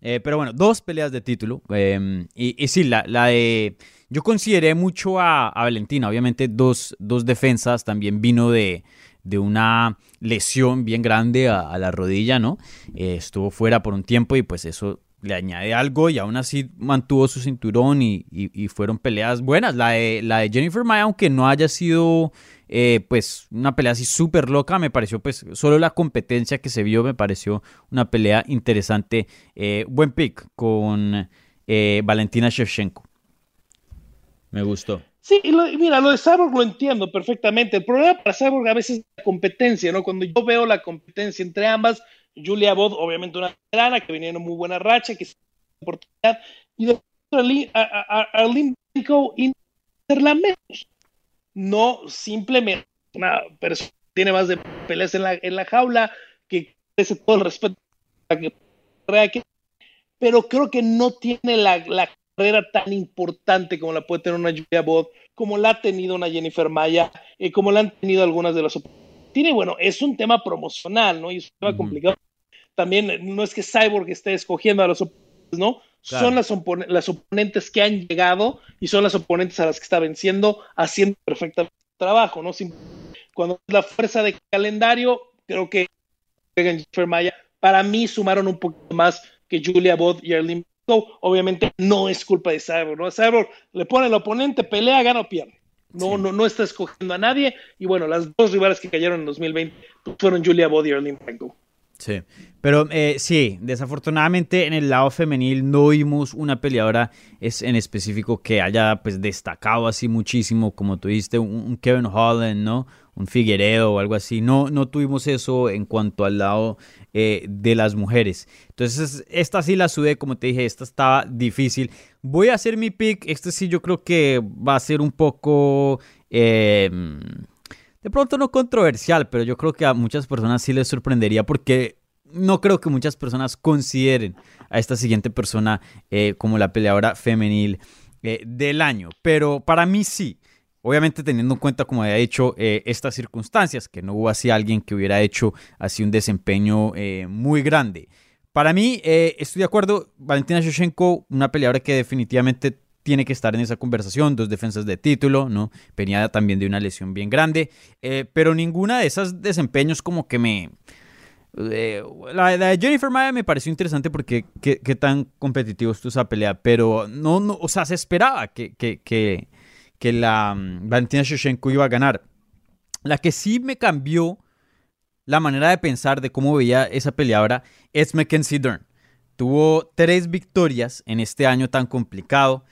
Eh, pero bueno, dos peleas de título. eh, y, y sí, la, la de. Yo consideré mucho a, a Valentina. Obviamente, dos, dos defensas. También vino de, de una lesión bien grande a, la rodilla, ¿no? Eh, estuvo fuera por un tiempo y pues eso le añade algo y aún así mantuvo su cinturón y, fueron peleas buenas. La de, la de Jennifer Maya, aunque no haya sido eh, pues una pelea así súper loca, me pareció pues solo la competencia que se vio me pareció una pelea interesante. Eh, buen pick con Valentina Shevchenko. Me gustó. Sí, lo- mira, lo de Cyborg lo entiendo perfectamente. El problema para Cyborg a veces es la competencia, ¿no? Cuando yo veo la competencia entre ambas, Julia Bod, obviamente una veterana que venía en muy buena racha, que una oportunidad, y de Arlene, Blanco la menos. No simplemente una persona que tiene más de peleas en la, en la jaula, que merece todo el respeto que pero creo que no tiene la, la carrera tan importante como la puede tener una Julia Bod, como la ha tenido una Jennifer Maya, eh, como la han tenido algunas de las Tiene, bueno, es un tema promocional, ¿no? Y es un tema complicado. También eh, no es que Cyborg esté escogiendo a los oponentes, ¿no? Claro. Son las, opon- las oponentes que han llegado y son las oponentes a las que está venciendo, haciendo perfectamente el trabajo, ¿no? Sim- Cuando la fuerza de calendario, creo que Jennifer Maya, para mí sumaron un poquito más que Julia Bod y Arlene. Obviamente no es culpa de Cyborg, ¿no? Cyborg le pone el oponente, pelea, gana o pierde. No, Sí. no, no está escogiendo a nadie. Y bueno, las dos rivales que cayeron en 2020 pues, fueron Julia Bod y Arlene Blanco. Sí, pero eh, sí, desafortunadamente en el lado femenil no vimos una peleadora es, en específico que haya pues destacado así muchísimo, como tú dijiste, un, Kevin Holland, ¿no? Un Figueredo o algo así. No, no tuvimos eso en cuanto al lado eh, de las mujeres. Entonces, esta sí la sudé, como te dije, esta estaba difícil. Voy a hacer mi pick. Este sí yo creo que va a ser un poco... eh, de pronto no controversial, pero yo creo que a muchas personas sí les sorprendería porque no creo que muchas personas consideren a esta siguiente persona eh, como la peleadora femenil eh, del año. Pero para mí sí. Obviamente teniendo en cuenta, como había dicho, eh, estas circunstancias, que no hubo así alguien que hubiera hecho así un desempeño muy grande. Para mí, estoy de acuerdo, Valentina Shevchenko, una peleadora que definitivamente tiene que estar en esa conversación, dos defensas de título, ¿no? Venía también de una lesión bien grande, eh, pero ninguna de esas desempeños como que me... eh, la, de Jennifer Maya me pareció interesante porque qué, tan competitivo estuvo esa pelea, pero no, no, o sea, se esperaba que, que, que, la mm, Valentina Shevchenko iba a ganar. La que sí me cambió la manera de pensar de cómo veía esa peleadora es Mackenzie Dern. Tuvo tres victorias en este año tan complicado.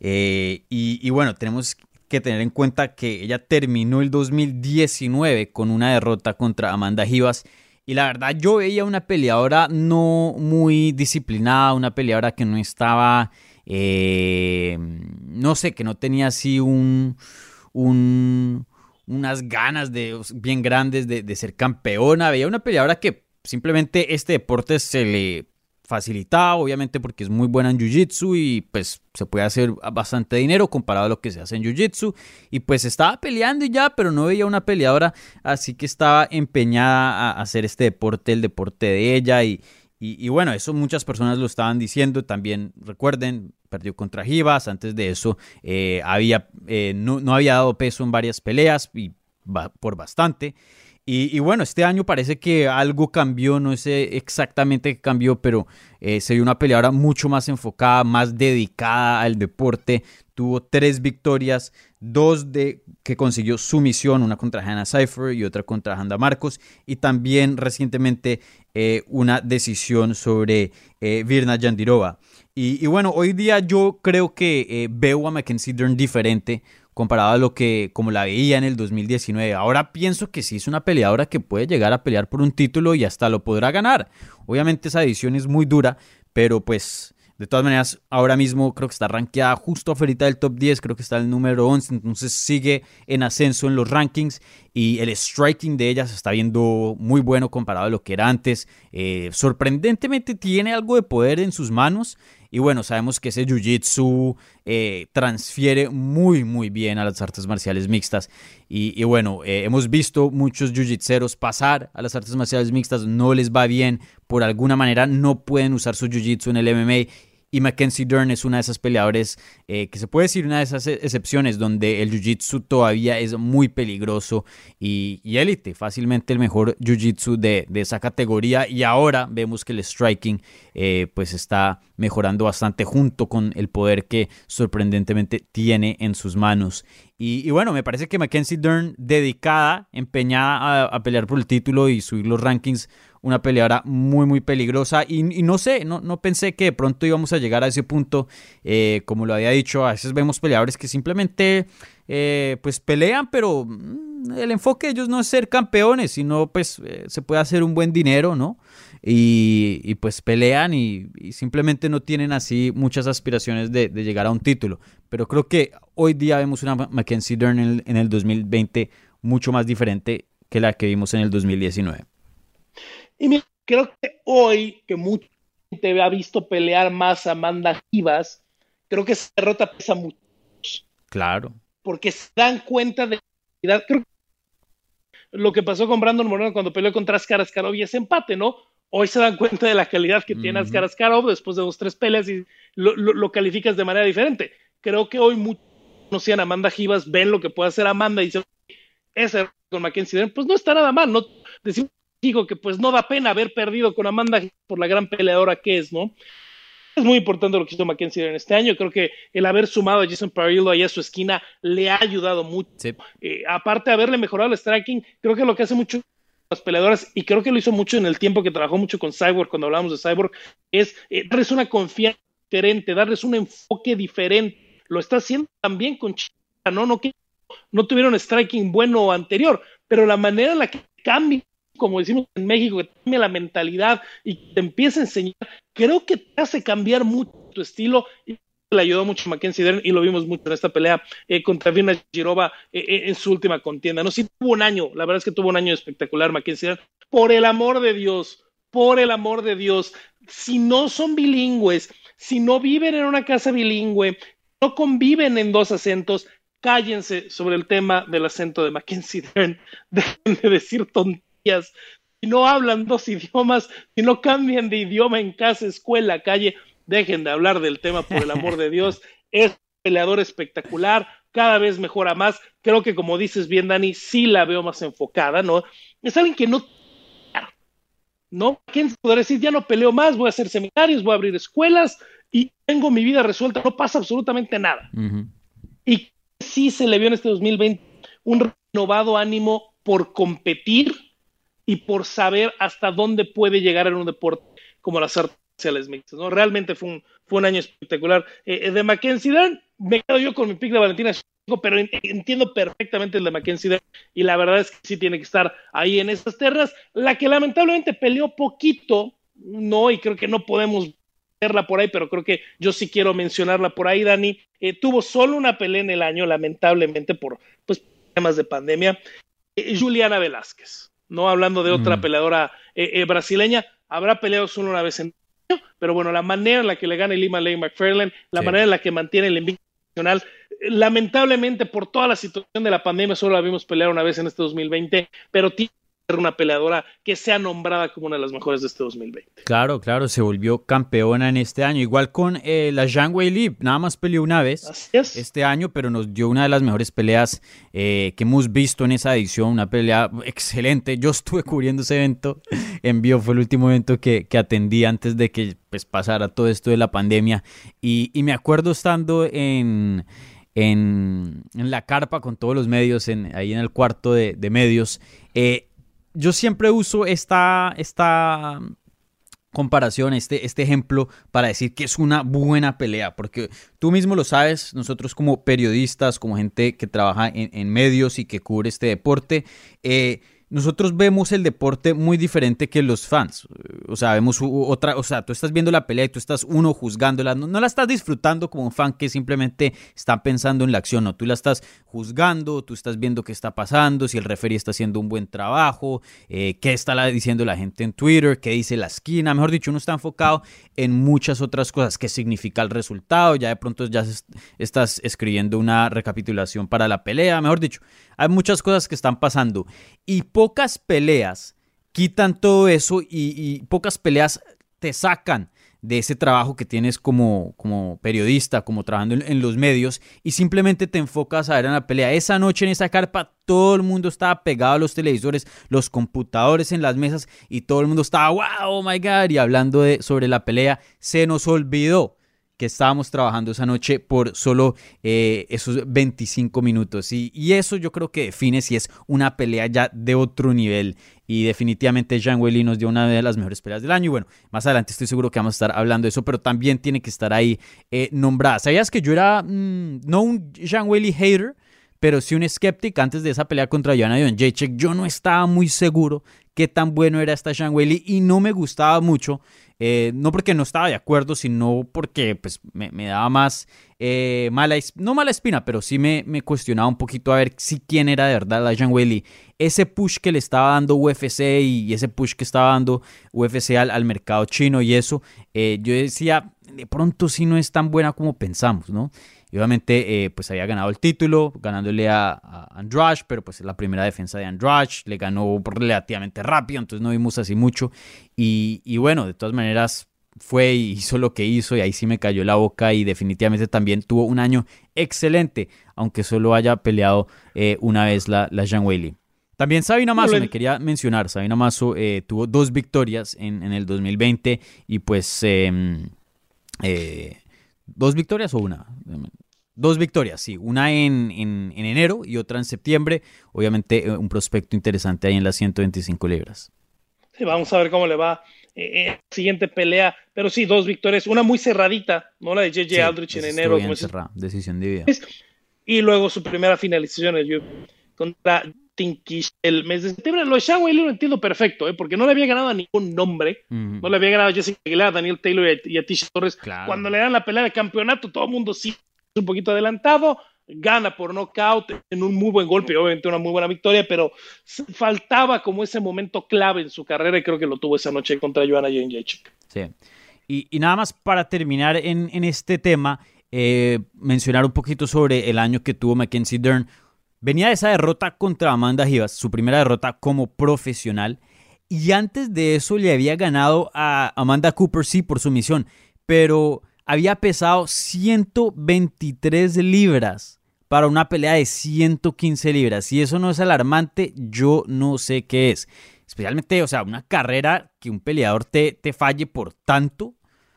Eh, y, bueno, tenemos que tener en cuenta que ella terminó el 2019 con una derrota contra Amanda Rivas. Y la verdad, yo veía una peleadora no muy disciplinada, una peleadora que no estaba, eh, no sé, que no tenía así un, un, unas ganas de, bien grandes de, de ser campeona. Veía una peleadora que simplemente este deporte se le facilitaba, obviamente porque es muy buena en Jiu-Jitsu y pues se puede hacer bastante dinero comparado a lo que se hace en Jiu-Jitsu y pues estaba peleando y ya, pero no veía una peleadora, así que estaba empeñada a hacer este deporte, el deporte de ella y, y, bueno, eso muchas personas lo estaban diciendo, también recuerden, perdió contra Givas, antes de eso eh, había, eh, no, no había dado peso en varias peleas y por bastante. Y, bueno, este año parece que algo cambió, no sé exactamente qué cambió, pero eh, se vio una peleadora mucho más enfocada, más dedicada al deporte. Tuvo tres victorias, dos de que consiguió sumisión, una contra Hannah Cypher y otra contra Handa Marcos, y también recientemente eh, una decisión sobre eh, Virna Yandirova. Y, bueno, hoy día yo creo que eh, veo a Mackenzie diferente comparado a lo que como la veía en el 2019. Ahora pienso que sí es una peleadora que puede llegar a pelear por un título y hasta lo podrá ganar. Obviamente esa edición es muy dura, pero pues de todas maneras ahora mismo creo que está rankeada justo afuera del top 10, creo que está el número 11, entonces sigue en ascenso en los rankings y el striking de ella se está viendo muy bueno comparado a lo que era antes. Eh, sorprendentemente tiene algo de poder en sus manos. Y bueno, sabemos que ese jiu-jitsu eh, transfiere muy, muy bien a las artes marciales mixtas. Y, bueno, eh, hemos visto muchos jiu-jitseros pasar a las artes marciales mixtas, no les va bien, por alguna manera no pueden usar su jiu-jitsu en el MMA y Mackenzie Dern es una de esas peleadores eh, que se puede decir una de esas excepciones donde el jiu-jitsu todavía es muy peligroso y, élite, fácilmente el mejor jiu-jitsu de, esa categoría. Y ahora vemos que el striking eh, pues está mejorando bastante junto con el poder que sorprendentemente tiene en sus manos. Y, bueno, me parece que Mackenzie Dern, dedicada, empeñada a, a pelear por el título y subir los rankings una peleadora muy, muy peligrosa. Y, no sé, no, no, pensé que de pronto íbamos a llegar a ese punto. Eh, como lo había dicho, a veces vemos peleadores que simplemente eh, pues pelean, pero mm, el enfoque de ellos no es ser campeones, sino pues eh, se puede hacer un buen dinero, ¿no? Y, pues pelean y, simplemente no tienen así muchas aspiraciones de, llegar a un título. Pero creo que hoy día vemos una Mackenzie Dern en el, en el 2020 mucho más diferente que la que vimos en el 2019. Y mira, creo que hoy, que mucha gente ha visto pelear más a Amanda Givas, creo que esa derrota pesa mucho. Claro. Porque se dan cuenta de la Creo que lo que pasó con Brandon Moreno cuando peleó contra Askar Askarov y ese empate, ¿no? Hoy se dan cuenta de la calidad que tiene Askar Askarov después de dos, tres peleas y lo, calificas de manera diferente. Creo que hoy muchos conocían a Amanda Givas, ven lo que puede hacer Amanda y dicen, ese con Mackenzie, pues no está nada mal, no decimos digo que pues no da pena haber perdido con Amanda por la gran peleadora que es, ¿no? Es muy importante lo que hizo Mackenzie en este año. Creo que el haber sumado a Jason Parillo ahí a su esquina le ha ayudado mucho. Eh, aparte de haberle mejorado el striking, creo que lo que hace mucho las peleadoras, y creo que lo hizo mucho en el tiempo que trabajó mucho con Cyborg, cuando hablamos de Cyborg, es eh, darles una confianza diferente, darles un enfoque diferente. Lo está haciendo también con Chica, ¿no? No que no tuvieron striking bueno anterior, pero la manera en la que cambia como decimos en México, que cambia la mentalidad y te empieza a enseñar, creo que te hace cambiar mucho tu estilo y le ayudó mucho a Mackenzie Dern y lo vimos mucho en esta pelea eh, contra Vina Girova eh, eh, en su última contienda. No, sí tuvo un año, la verdad es que tuvo un año espectacular Mackenzie Dern. Por el amor de Dios, por el amor de Dios, si no son bilingües, si no viven en una casa bilingüe, no conviven en dos acentos, cállense sobre el tema del acento de Mackenzie Dern, (laughs) dejen de decir tonterías si no hablan dos (laughs) idiomas, si no cambian de idioma en casa, escuela, calle, dejen de hablar del tema por el amor de Dios. (laughs) Es un peleador espectacular, cada vez mejora más. Creo que como dices bien, Dani, sí la veo más enfocada, ¿no? Es alguien que no (laughs) ¿no? ¿Quién podría decir, ya no peleo más, voy a hacer seminarios, voy a abrir escuelas y tengo mi vida resuelta, no pasa absolutamente nada. Y sí se le vio en este 2020 un renovado ánimo por competir y por saber hasta dónde puede llegar en un deporte como las artes marciales mixtas. ¿no? Realmente fue un, fue un año espectacular. Eh, eh, de Mackenzie Dern, me quedo yo con mi pick de Valentina pero entiendo perfectamente el de Mackenzie Dern y la verdad es que sí tiene que estar ahí en esas terras. La que lamentablemente peleó poquito, no, y creo que no podemos verla por ahí, pero creo que yo sí quiero mencionarla por ahí, Dani. Eh, tuvo solo una pelea en el año, lamentablemente, por pues, temas de pandemia. Juliana Velázquez. No hablando de otra mm. peleadora eh, eh, brasileña, habrá peleado solo una vez en el año, pero bueno, la manera en la que le gana Lima Lane McFarlane, la manera en la que mantiene el invicto nacional, lamentablemente por toda la situación de la pandemia solo la vimos pelear una vez en este 2020, pero tiene una peleadora que sea nombrada como una de las mejores de este 2020. Claro, claro, se volvió campeona en este año. Igual con eh, la Zhang Wei nada más peleó una vez este año, pero nos dio una de las mejores peleas eh, que hemos visto en esa edición, una pelea excelente. Yo estuve cubriendo ese evento en vivo, fue el último evento que, atendí antes de que pues, pasara todo esto de la pandemia. Y, me acuerdo estando en... En, la carpa con todos los medios, en, ahí en el cuarto de, de medios, eh, yo siempre uso esta, esta comparación, este, este ejemplo para decir que es una buena pelea, porque tú mismo lo sabes, nosotros como periodistas, como gente que trabaja en, medios y que cubre este deporte, eh, nosotros vemos el deporte muy diferente que los fans. O sea, vemos otra, o sea, tú estás viendo la pelea y tú estás uno juzgándola, no, la estás disfrutando como un fan que simplemente está pensando en la acción, no, tú la estás juzgando, tú estás viendo qué está pasando, si el referee está haciendo un buen trabajo, eh, qué está diciendo la gente en Twitter, qué dice la esquina, mejor dicho, uno está enfocado en muchas otras cosas, qué significa el resultado, ya de pronto ya estás escribiendo una recapitulación para la pelea, mejor dicho, hay muchas cosas que están pasando. Y pocas peleas quitan todo eso y, pocas peleas te sacan de ese trabajo que tienes como, como periodista, como trabajando en, los medios, y simplemente te enfocas a ver en la pelea. Esa noche en esa carpa todo el mundo estaba pegado a los televisores, los computadores en las mesas, y todo el mundo estaba, wow, oh my god, y hablando de, sobre la pelea. Se nos olvidó que estábamos trabajando esa noche por solo eh, esos 25 minutos. Y, eso yo creo que define si es una pelea ya de otro nivel. Y definitivamente Jean Weili nos dio una de las mejores peleas del año. Y bueno, más adelante estoy seguro que vamos a estar hablando de eso, pero también tiene que estar ahí eh, nombrada. ¿Sabías que yo era mm, no un Jean Weili hater? pero sí un escéptico antes de esa pelea contra Joanna Jacek. Yo no estaba muy seguro qué tan bueno era esta Sean Weili y no me gustaba mucho. Eh, no porque no estaba de acuerdo, sino porque pues, me, daba más eh, mala, no mala espina, pero sí me, me, cuestionaba un poquito a ver si quién era de verdad la Jean Weili. Ese push que le estaba dando UFC y, ese push que estaba dando UFC al, mercado chino y eso, eh, yo decía, de pronto sí no es tan buena como pensamos, ¿no? Y obviamente, eh, pues había ganado el título, ganándole a, a, Andrade, pero pues es la primera defensa de Andrade, le ganó relativamente rápido, entonces no vimos así mucho. Y, bueno, de todas maneras, fue y hizo lo que hizo y ahí sí me cayó la boca y definitivamente también tuvo un año excelente, aunque solo haya peleado eh, una vez la, la Jean Weili. También Sabina Mazo, me quería mencionar, Sabina Mazo eh, tuvo dos victorias en, en, el 2020 y pues em, ¿Dos victorias o una? Dos victorias, sí. Una en, en, enero y otra en septiembre. Obviamente eh, un prospecto interesante ahí en las 125 libras. Sí, vamos a ver cómo le va en la siguiente pelea. Pero sí, dos victorias. Una muy cerradita, ¿no? La de JJ Aldrich en enero. Bien cerrada, decisión de vida. Y luego su primera finalización el contra Tinkish el mes de septiembre. Lo de Sean lo entiendo perfecto, ¿eh? porque no le había ganado a ningún nombre. No le había ganado a Jessica Aguilar, a Daniel Taylor y a, Tisha Torres. Cuando le dan la pelea de campeonato, todo el mundo sí un poquito adelantado. Gana por knockout en un muy buen golpe, obviamente una muy buena victoria, pero faltaba como ese momento clave en su carrera y creo que lo tuvo esa noche contra Joanna Jędrzejczyk. Sí. Y, nada más para terminar en, en este tema, eh, mencionar un poquito sobre el año que tuvo Mackenzie Dern Venía de esa derrota contra Amanda Givas, su primera derrota como profesional. Y antes de eso le había ganado a Amanda Cooper, sí, por su misión. Pero había pesado 123 libras para una pelea de 115 libras. Si eso no es alarmante, yo no sé qué es. Especialmente, o sea, una carrera que un peleador te, te falle por tanto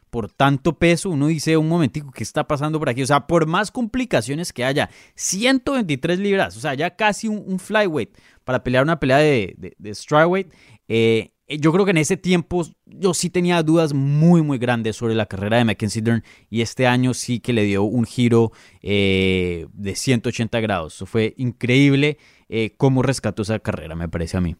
por tanto peso, uno dice un momentico, ¿qué está pasando por aquí? O sea, por más complicaciones que haya, 123 libras, o sea, ya casi un, flyweight para pelear una pelea de, de, strawweight. Eh, yo creo que en ese tiempo yo sí tenía dudas muy, muy grandes sobre la carrera de Mackenzie Dern y este año sí que le dio un giro eh, de 180 grados. Eso fue increíble eh, cómo rescató esa carrera, me parece a mí.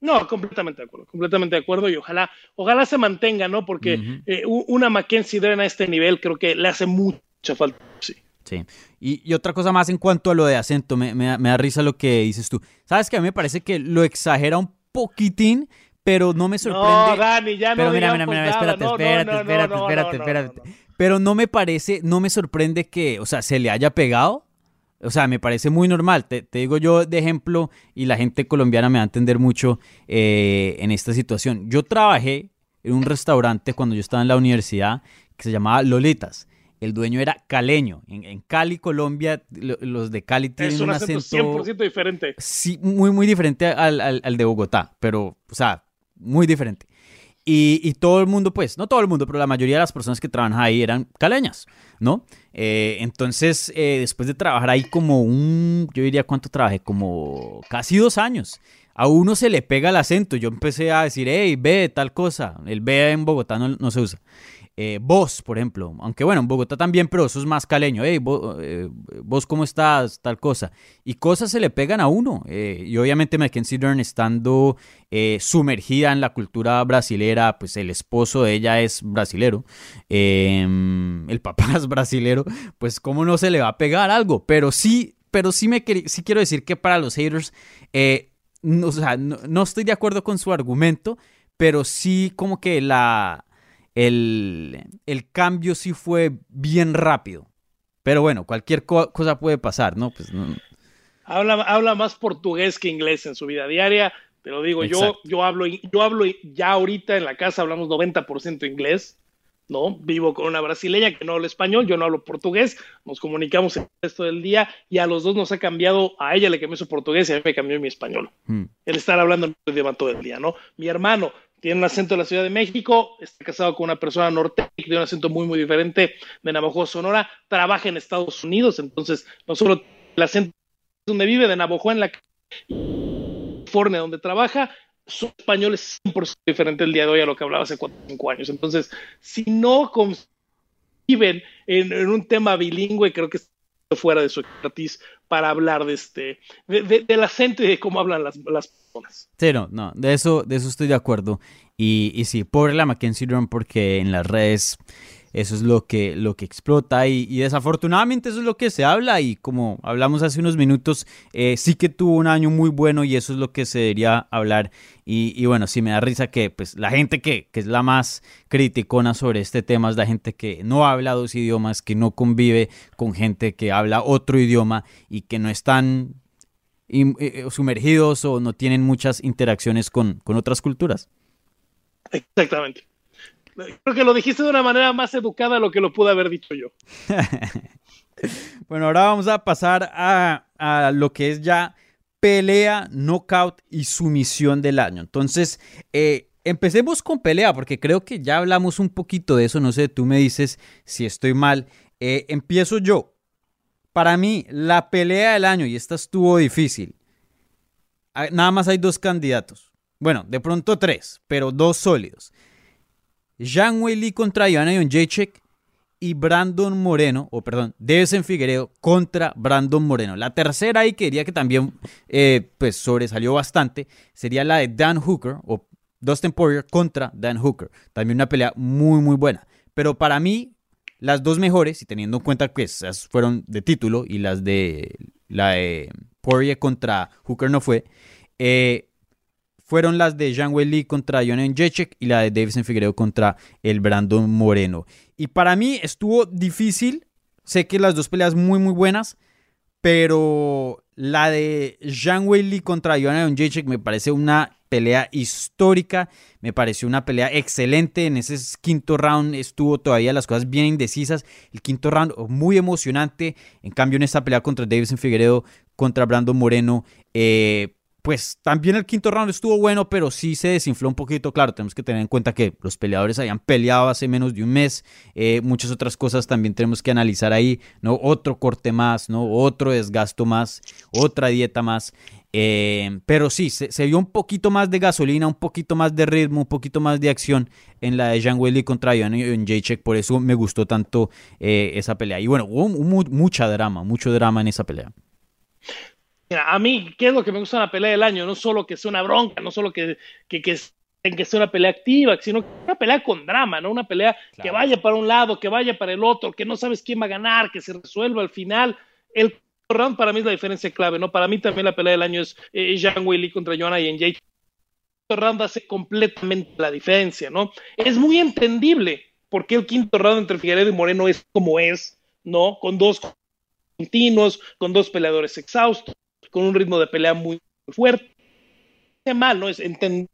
No, completamente de acuerdo, completamente de acuerdo y ojalá, ojalá se mantenga, ¿no? Porque eh, una Mackenzie Dren a este nivel creo que le hace mucha falta, sí. Sí. Y, otra cosa más en cuanto a lo de acento, me, da risa lo que dices tú. Sabes que a mí me parece que lo exagera un poquitín, pero no me sorprende. No, Dani, ya pero no mira, mira, mira, espérate, espérate, espérate, espérate, espérate. Pero no me parece, no me sorprende que, o sea, se le haya pegado o sea, me parece muy normal. Te, digo yo de ejemplo y la gente colombiana me va a entender mucho eh, en esta situación. Yo trabajé en un restaurante cuando yo estaba en la universidad que se llamaba Lolitas. El dueño era caleño. En, Cali, Colombia, los de Cali tienen un, acento, 100% diferente. Sí, muy, muy diferente al, al de Bogotá, pero, o sea, muy diferente. Y, todo el mundo, pues, no todo el mundo, pero la mayoría de las personas que trabajan ahí eran caleñas, ¿no? Eh, entonces, eh, después de trabajar ahí como un, yo diría cuánto trabajé, como casi dos años, a uno se le pega el acento. Yo empecé a decir, hey, ve, tal cosa. El ve en Bogotá no, no se usa. Eh, vos, por ejemplo, aunque bueno, en Bogotá también, pero eso es más caleño, hey, vos, eh, vos cómo estás, tal cosa. Y cosas se le pegan a uno. Eh, y obviamente Mackenzie Dern estando sumergida en la cultura brasilera, pues el esposo de ella es brasilero, em, el papá (laughs) es brasilero, pues cómo no se le va a pegar algo. Pero sí, pero sí, me sí quiero decir que para los haters, no, o sea, no estoy de acuerdo con su argumento, pero sí como que la el, cambio sí fue bien rápido. Pero bueno, cualquier cosa puede pasar, ¿no? Pues Habla, habla más portugués que inglés en su vida diaria. Te lo digo, yo, yo, hablo, yo hablo ya ahorita en la casa, hablamos 90% inglés, ¿no? Vivo con una brasileña que no habla español, yo no hablo portugués, nos comunicamos el resto del día y a los dos nos ha cambiado, a ella le cambió su portugués y a mí me cambió mi español. Hmm. El estar hablando en idioma todo el día, ¿no? Mi hermano tiene un acento de la Ciudad de México, está casado con una persona norte que tiene un acento muy, muy diferente de Navajo, Sonora, trabaja en Estados Unidos, entonces no solo el acento donde vive, de Navajo en la California, donde trabaja, su español es 100% diferente el día de hoy a lo que hablaba hace 4 o 5 años. Entonces, si no conviven en, en un tema bilingüe, creo que fuera de su expertise para hablar de este del acento de cómo hablan las, las personas. Sí, no, no, de eso, de eso estoy de acuerdo. Y, y sí, por la Mackenzie Drum, porque en las redes eso es lo que, lo que explota y, desafortunadamente eso es lo que se habla y como hablamos hace unos minutos, eh, sí que tuvo un año muy bueno y eso es lo que se debería hablar y, bueno, sí me da risa que pues la gente que, que, es la más criticona sobre este tema es la gente que no habla dos idiomas, que no convive con gente que habla otro idioma y que no están eh, sumergidos o no tienen muchas interacciones con, con otras culturas. Exactamente. Creo que lo dijiste de una manera más educada de lo que lo pude haber dicho yo. (laughs) bueno, ahora vamos a pasar a, lo que es ya pelea, knockout y sumisión del año. Entonces, eh, empecemos con pelea, porque creo que ya hablamos un poquito de eso. No sé, tú me dices si estoy mal. Eh, empiezo yo. Para mí, la pelea del año, y esta estuvo difícil. Ah, nada más hay dos candidatos. Bueno, de pronto tres, pero dos sólidos. Jean Lee contra Jacek y Brandon Moreno, o perdón, en Figueredo contra Brandon Moreno. La tercera ahí que diría que también eh, pues sobresalió bastante sería la de Dan Hooker o Dustin Poirier contra Dan Hooker. También una pelea muy muy buena. Pero para mí las dos mejores, y teniendo en cuenta que esas fueron de título y las de la de Poirier contra Hooker no fue, eh, fueron las de Jean Lee contra Jonan Jacek y la de Davison Figueredo contra el Brandon Moreno. Y para mí estuvo difícil. Sé que las dos peleas muy, muy buenas. Pero la de Jean Lee contra Jonan Jacek me parece una pelea histórica. Me pareció una pelea excelente. En ese quinto round estuvo todavía las cosas bien indecisas. El quinto round muy emocionante. En cambio, en esta pelea contra Davison Figueredo, contra Brandon Moreno, eh, pues también el quinto round estuvo bueno, pero sí se desinfló un poquito. Claro, tenemos que tener en cuenta que los peleadores habían peleado hace menos de un mes. Eh, muchas otras cosas también tenemos que analizar ahí, ¿no? Otro corte más, ¿no? Otro desgasto más, otra dieta más. Eh, pero sí, se, vio un poquito más de gasolina, un poquito más de ritmo, un poquito más de acción en la de Jean Willy contra Jan Jacek. Por eso me gustó tanto eh, esa pelea. Y bueno, hubo mucha drama, mucho drama en esa pelea. Mira, a mí, ¿qué es lo que me gusta en la pelea del año? No solo que sea una bronca, no solo que, que, que, que sea una pelea activa, sino una pelea con drama, ¿no? Una pelea que vaya para un lado, que vaya para el otro, que no sabes quién va a ganar, que se resuelva al final. El round para mí es la diferencia clave, ¿no? Para mí también la pelea del año es eh, Jean Willy contra Joanna y El round hace completamente la diferencia, ¿no? Es muy entendible por qué el quinto round entre Figueredo y Moreno es como es, ¿no? Con dos continuos, con dos peleadores exhaustos con un ritmo de pelea muy fuerte. Mal, ¿no? Es entender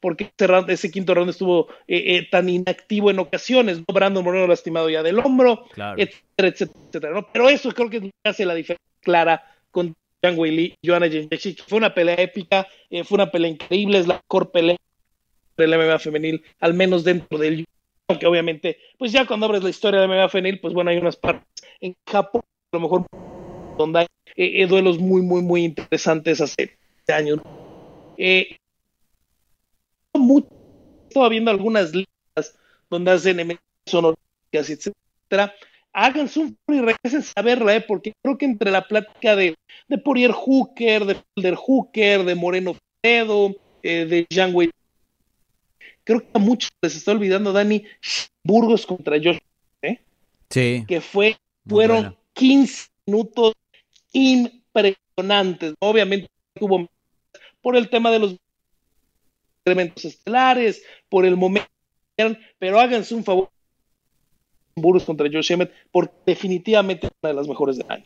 por qué ese, ese, quinto round estuvo eh, eh, tan inactivo en ocasiones, ¿no? Brandon Moreno lastimado ya del hombro, etcétera, etcétera, ¿no? Pero eso creo que hace la diferencia clara con Yang Wei Lee y Joanna Jędrzejczyk. Fue una pelea épica, eh, fue una pelea increíble, es la mejor pelea del MMA femenil, al menos dentro del aunque obviamente, pues ya cuando abres la historia de MMA femenil, pues bueno, hay unas partes en Japón, a lo mejor donde hay eh, eh, duelos muy, muy, muy interesantes hace años. Eh, estaba viendo algunas listas donde hacen sonorías, etcétera. Háganse un y regresen a verla, ¿eh? porque creo que entre la plática de, de Porier Hooker, de Felder Hooker, de Moreno Fredo, eh, de Jean Wade, creo que a muchos les está olvidando, Dani, Burgos contra Josh, ¿eh? Sí. que fue, fueron 15 minutos impresionantes. Obviamente tuvo por el tema de los elementos estelares, por el momento, pero háganse un favor. Burros contra Josh Emmett, porque definitivamente es una de las mejores del año.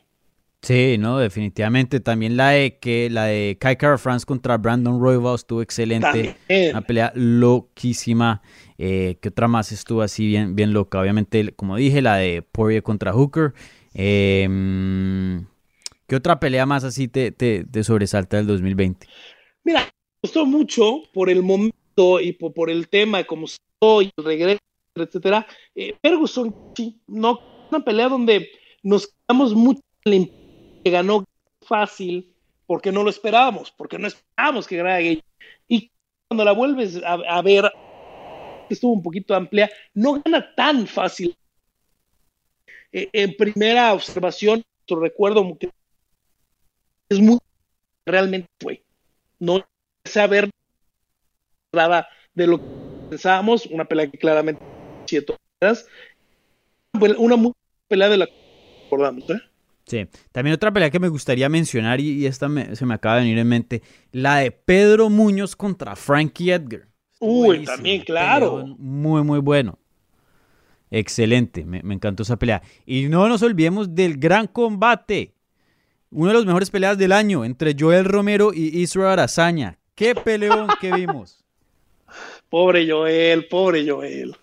Sí, no, definitivamente. También la de que la de Kai Kara France contra Brandon Royval estuvo excelente. También. Una pelea loquísima. Eh, ¿Qué otra más estuvo así bien, bien loca? Obviamente, como dije, la de Poirier contra Hooker. Eh, ¿Qué otra pelea más así te, te, te sobresalta del 2020? Mira, me gustó mucho por el momento y por, el tema, como estoy, el regreso, etcétera. Eh, Ferguson, sí, no, una pelea donde nos quedamos mucho que ganó fácil porque no lo esperábamos, porque no esperábamos que ganara Gage. Y cuando la vuelves a, a ver, estuvo un poquito amplia, no gana tan fácil. Eh, en primera observación, recuerdo que es muy realmente fue. No saber nada de lo que pensábamos, una pelea que claramente siete horas, una muy pelea de la que recordamos, ¿eh? Sí, también otra pelea que me gustaría mencionar y, y esta me, se me acaba de venir en mente, la de Pedro Muñoz contra Frankie Edgar. Uy, Buenísimo, también, claro. Muy, muy bueno. Excelente, me, me, encantó esa pelea. Y no nos olvidemos del gran combate. Uno de los mejores peleas del año entre Joel Romero y Israel Arazaña. ¡Qué peleón que vimos! (laughs) Pobre Joel, pobre Joel.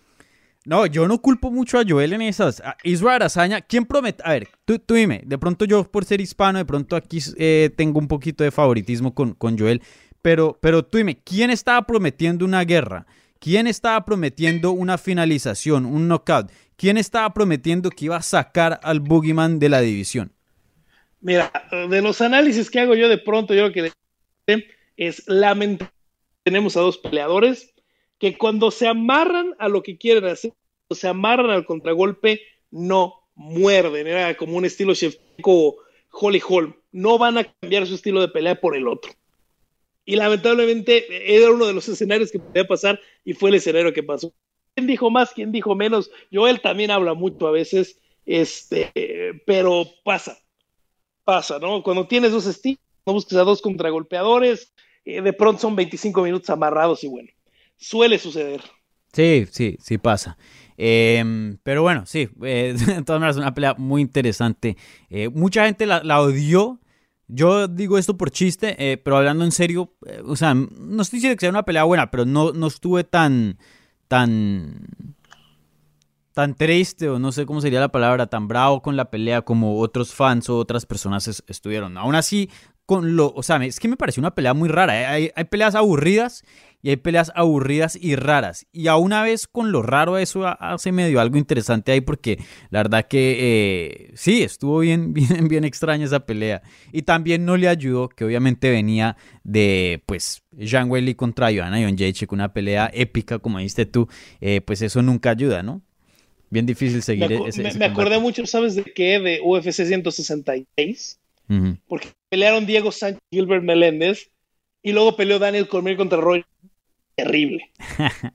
No, yo no culpo mucho a Joel en esas. Israel Arazaña, ¿quién promete? A ver, tú, tú, dime, de pronto yo por ser hispano, de pronto aquí eh, tengo un poquito de favoritismo con, con Joel, pero, pero tú dime, ¿quién estaba prometiendo una guerra? ¿Quién estaba prometiendo una finalización, un knockout? ¿Quién estaba prometiendo que iba a sacar al Boogeyman de la división? Mira, de los análisis que hago yo de pronto, yo lo que es lamentable. Tenemos a dos peleadores que cuando se amarran a lo que quieren hacer, cuando se amarran al contragolpe, no muerden. Era como un estilo Shevchenko Holly Holm. No van a cambiar su estilo de pelea por el otro. Y lamentablemente era uno de los escenarios que podía pasar y fue el escenario que pasó. ¿Quién dijo más? ¿Quién dijo menos? Joel también habla mucho a veces, este, pero pasa, pasa, ¿no? Cuando tienes dos estilos, no busques a dos contragolpeadores, eh, de pronto son 25 minutos amarrados y bueno, suele suceder. Sí, sí, sí pasa. Eh, pero bueno, sí, eh, (laughs) de todas maneras, una pelea muy interesante. Eh, mucha gente la, la, odió. Yo digo esto por chiste, eh, pero hablando en serio, o sea, no estoy diciendo que sea una pelea buena, pero no, no estuve tan, tan, tan triste, o no sé cómo sería la palabra, tan bravo con la pelea como otros fans o otras personas es, estuvieron. Aún así, con lo, o sea, es que me pareció una pelea muy rara. ¿eh? Hay, hay, peleas aburridas y hay peleas aburridas y raras. Y a una vez con lo raro eso hace medio algo interesante ahí porque la verdad que eh, sí, estuvo bien, (laughs) bien, bien extraña esa pelea. Y también no le ayudó que obviamente venía de, pues, Jean Weili contra Joanna Jacek, una pelea épica, como dijiste tú, eh, pues eso nunca ayuda, ¿no? Bien difícil seguir me, ese, ese me acordé mucho, ¿sabes de qué? De UFC 166. Uh -huh. Porque pelearon Diego Sánchez y Gilbert Meléndez y luego peleó Daniel Cormier contra Roy. Terrible. (laughs)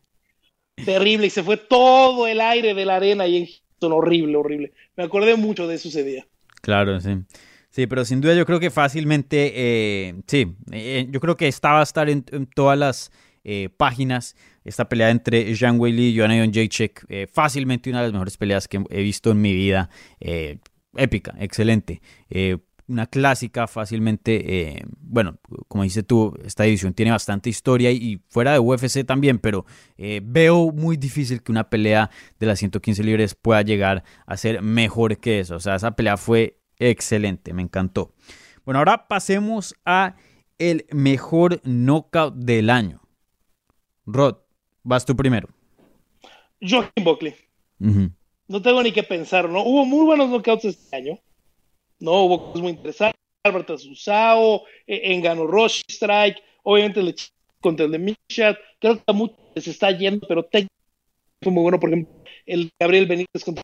Terrible. Y se fue todo el aire de la arena y en Houston. Horrible, horrible. Me acordé mucho de eso ese día. Claro, sí. Sí, pero sin duda yo creo que fácilmente, eh, sí, eh, yo creo que esta va a estar en, en todas las eh, páginas. Esta pelea entre Jean Weili y Joanna Jacek, eh, fácilmente una de las mejores peleas que he visto en mi vida. Eh, épica, excelente. una clásica, fácilmente. bueno, como dices tú, esta división tiene bastante historia y, y fuera de UFC también, pero veo muy difícil que una pelea de las 115 libres pueda llegar a ser mejor que eso. O sea, esa pelea fue excelente, me encantó. Bueno, ahora pasemos a el mejor knockout del año. Rod, vas tú primero. Joaquín Buckley. Uh -huh. No tengo ni que pensar, ¿no? Hubo muy buenos knockouts este año. No, hubo cosas muy interesantes. Albert Asusao, en ganó Rush Strike, obviamente el contra el de Mishat. Creo que a muchos les está yendo, pero fue muy bueno, por ejemplo, el Gabriel Benítez contra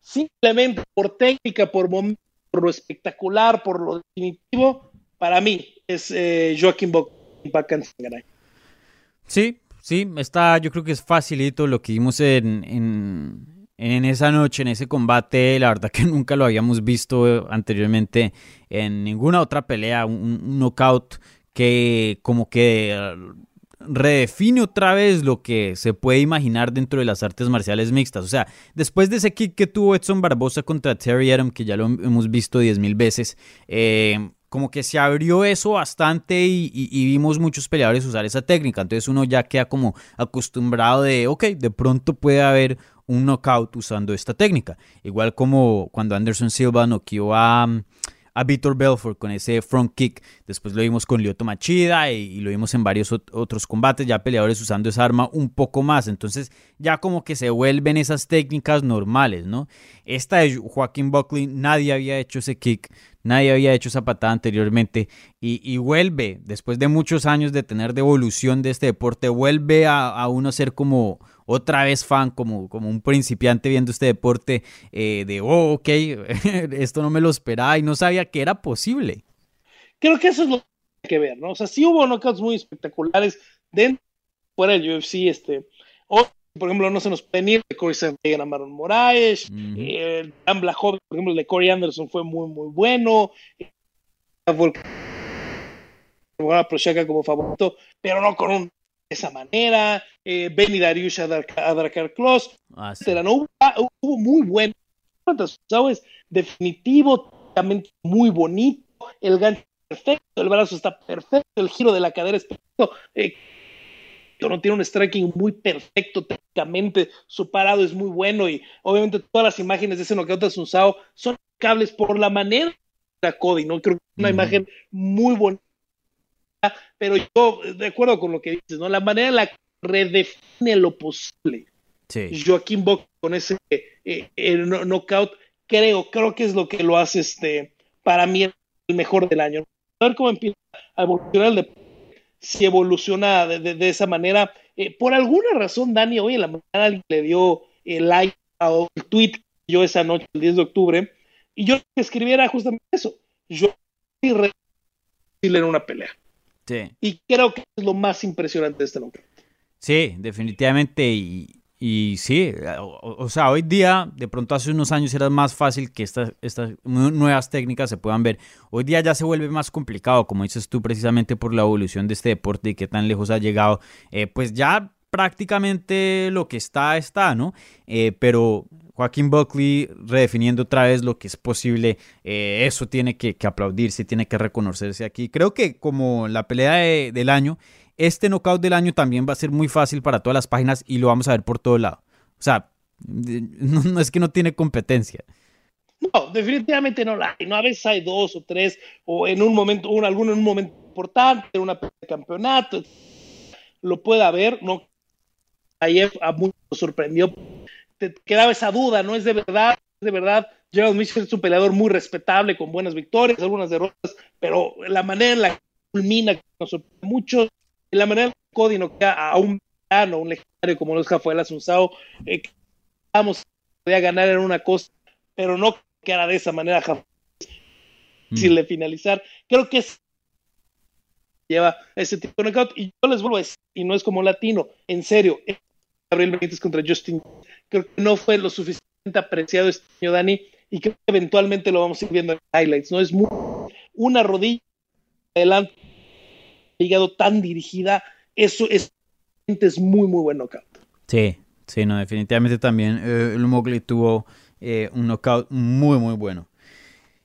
simplemente por técnica, por momento, por lo espectacular, por lo definitivo, para mí es eh, Joaquín Bock Sí, sí, está, yo creo que es facilito lo que vimos en, en, en, esa noche, en ese combate, la verdad que (laughs) nunca lo habíamos visto anteriormente en ninguna otra pelea, un, un knockout que como que redefine otra vez lo que se puede imaginar dentro de las artes marciales mixtas. O sea, después de ese kick que tuvo Edson Barbosa contra Terry Adam, que ya lo hemos visto diez mil veces, eh, como que se abrió eso bastante y, vimos muchos peleadores usar esa técnica. Entonces uno ya queda como acostumbrado de, ok, de pronto puede haber un knockout usando esta técnica. Igual como cuando Anderson Silva noqueó a a Víctor Belfort con ese front kick. Después lo vimos con Lyoto Machida y, lo vimos en varios otros combates, ya peleadores usando esa arma un poco más. Entonces ya como que se vuelven esas técnicas normales, ¿no? Esta de Joaquín Buckley, nadie había hecho ese kick, nadie había hecho esa patada anteriormente y, vuelve, después de muchos años de tener devolución de este deporte, vuelve a, a uno ser como otra vez fan, como, como un principiante viendo este deporte, eh, de, oh, ok, (laughs) esto no me lo esperaba y no sabía que era posible. Creo que eso es lo que hay que ver, ¿no? O sea, sí hubo knockouts muy espectaculares dentro, fuera del UFC, este, por ejemplo, no se nos puede ir de Corey Sandhagen a Maron Moraes, el Dan por ejemplo, el de Corey Anderson fue muy, muy bueno, Prochaska como favorito, pero no con un esa manera, eh, Benny Dariush a Drakar Kloss, ah, no, ah, hubo, muy buen, ¿sabes? Definitivo, muy bonito, el gancho perfecto, el brazo está perfecto, el giro de la cadera es perfecto, eh, no tiene un striking muy perfecto técnicamente, su parado es muy bueno y obviamente todas las imágenes de ese knockout de Sunsao son cables por la manera de Cody, ¿no? Creo que es una imagen muy bonita pero yo, de acuerdo con lo que dices, ¿no? La manera en la que redefine lo posible. Joaquín Bock con ese eh, knockout, creo, creo que es lo que lo hace este, para mí el mejor del año. A ver cómo empieza a evolucionar el si evoluciona de, esa manera. Eh, por alguna razón, Dani, hoy en la mañana alguien le dio el like o el tweet yo esa noche, el 10 de octubre, y yo escribiera justamente eso. Yo en una pelea. Y creo que es lo más impresionante de este nombre. Sí, definitivamente. Y, y sí, o, sea, hoy día, de pronto hace unos años era más fácil que estas, estas nuevas técnicas se puedan ver. Hoy día ya se vuelve más complicado, como dices tú, precisamente por la evolución de este deporte y qué tan lejos ha llegado. Eh, pues ya prácticamente lo que está, está, ¿no? Eh, pero Joaquín Buckley redefiniendo otra vez lo que es posible. Eh, eso tiene que, aplaudirse, tiene que reconocerse aquí. Creo que como la pelea del año, este knockout del año también va a ser muy fácil para todas las páginas y lo vamos a ver por todo lado. O sea, (laughs) no, es que no tiene competencia. No, definitivamente no la hay. No, a veces hay dos o tres, o en un momento, un, alguno en un momento importante, una pelea de campeonato, lo puede haber. No, ayer a muchos sorprendió te quedaba esa duda, ¿no? Es de verdad, es de verdad. Gerald Mitchell es un peleador muy respetable, con buenas victorias, algunas derrotas, pero la manera en la que culmina nos sorprende mucho, la manera en que Cody no queda a un plano, un legendario como lo es Rafael Asunzao, eh, vamos, podía ganar en una cosa, pero no queda de esa manera mm. sin le finalizar. Creo que es lleva ese tipo de knockout y yo les vuelvo a decir, y no es como latino, en serio, Gabriel Benítez contra Justin. Creo que no fue lo suficientemente apreciado este año, Dani, y creo que eventualmente lo vamos a ir viendo en highlights. No es muy, una rodilla adelante, llegado tan dirigida, eso es, es muy, muy buen knockout. Sí, sí, no, definitivamente también eh, el Mowgli tuvo eh, un knockout muy, muy bueno.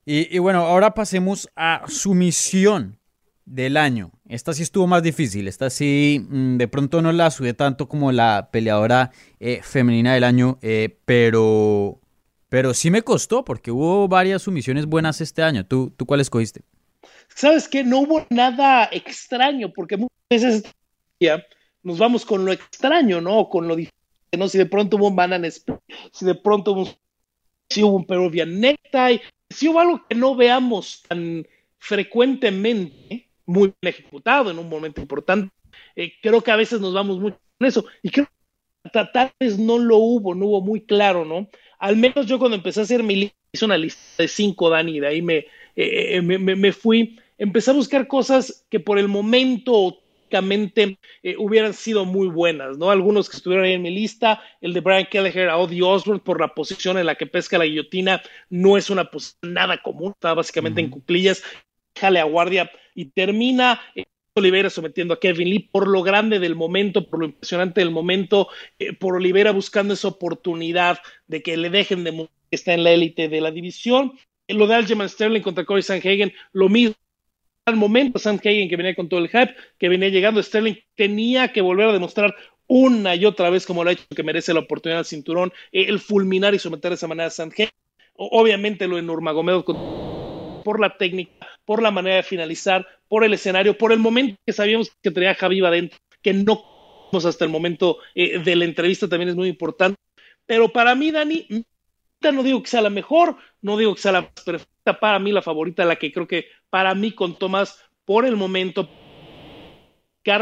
Y, y, bueno, ahora pasemos a su misión del año. Esta sí estuvo más difícil. Esta sí, mm, de pronto no la sube tanto como la peleadora eh, femenina del año, eh, pero, pero sí me costó porque hubo varias sumisiones buenas este año. ¿Tú, tú cuál escogiste? Sabes que no hubo nada extraño porque muchas veces nos vamos con lo extraño, ¿no? Con lo diferente, ¿no? Si de pronto hubo un banana si de pronto hubo, si hubo un Peruvian necktie, si hubo algo que no veamos tan frecuentemente, muy bien ejecutado en un momento importante. Eh, creo que a veces nos vamos mucho con eso. Y creo tal vez no lo hubo, no hubo muy claro, ¿no? Al menos yo cuando empecé a hacer mi lista, hice una lista de cinco, Dani, de ahí me, eh, eh, me, me, fui, empecé a buscar cosas que por el momento eh, hubieran sido muy buenas, ¿no? Algunos que estuvieron ahí en mi lista, el de Brian Kelleher a Odie Osborne por la posición en la que pesca la guillotina, no es una posición nada común, está básicamente en cuclillas, jale a guardia y termina Olivera sometiendo a Kevin Lee por lo grande del momento, por lo impresionante del momento, eh, por Olivera buscando esa oportunidad de que le dejen de que está en la élite de la división. Lo de Aljamain Sterling contra Corey Sanhagen, lo mismo. Al momento, Sanhagen que venía con todo el hype, que venía llegando, Sterling tenía que volver a demostrar una y otra vez como lo ha hecho que merece la oportunidad del cinturón, eh, el fulminar y someter de esa manera a Sanhagen. Obviamente lo de Nurmagomedov por la técnica, por la manera de finalizar, por el escenario, por el momento que sabíamos que traía Javi adentro, que no hasta el momento eh, de la entrevista también es muy importante. Pero para mí, Dani, no digo que sea la mejor, no digo que sea la más perfecta, para mí la favorita, la que creo que para mí contó más por el momento,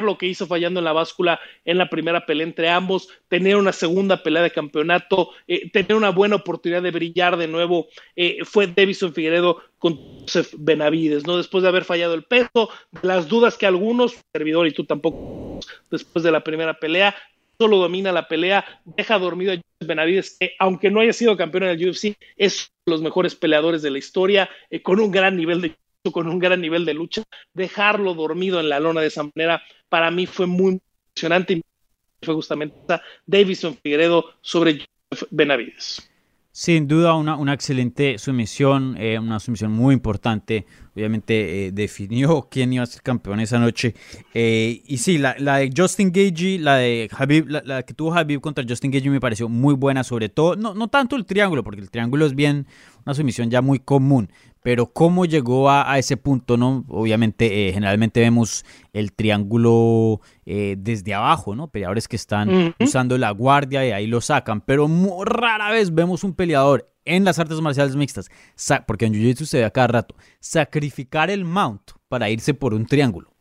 lo que hizo fallando en la báscula en la primera pelea entre ambos, tener una segunda pelea de campeonato, eh, tener una buena oportunidad de brillar de nuevo, eh, fue Davison Figueredo con Joseph Benavides, ¿no? Después de haber fallado el peso, las dudas que algunos, servidor y tú tampoco, después de la primera pelea, solo domina la pelea, deja dormido a Joseph Benavides, que aunque no haya sido campeón en el UFC, es uno de los mejores peleadores de la historia, eh, con un gran nivel de con un gran nivel de lucha, dejarlo dormido en la lona de esa manera, para mí fue muy impresionante y fue justamente Davison Figueredo sobre Benavides. Sin duda una, una excelente sumisión, eh, una sumisión muy importante. Obviamente eh, definió (laughs) quién iba a ser campeón esa noche. Eh, y sí, la, la, de Justin Gagey, la de Habib, la, que tuvo Habib contra Justin Gagey me pareció muy buena, sobre todo, no, no tanto el triángulo, porque el triángulo es bien una sumisión ya muy común, pero cómo llegó a, ese punto, ¿no? Obviamente, eh, generalmente vemos el triángulo eh, desde abajo, ¿no? Peleadores que están usando la guardia y ahí lo sacan, pero muy rara vez vemos un peleador en las artes marciales mixtas, porque en Jiu-Jitsu se ve a cada rato, sacrificar el mount para irse por un triángulo.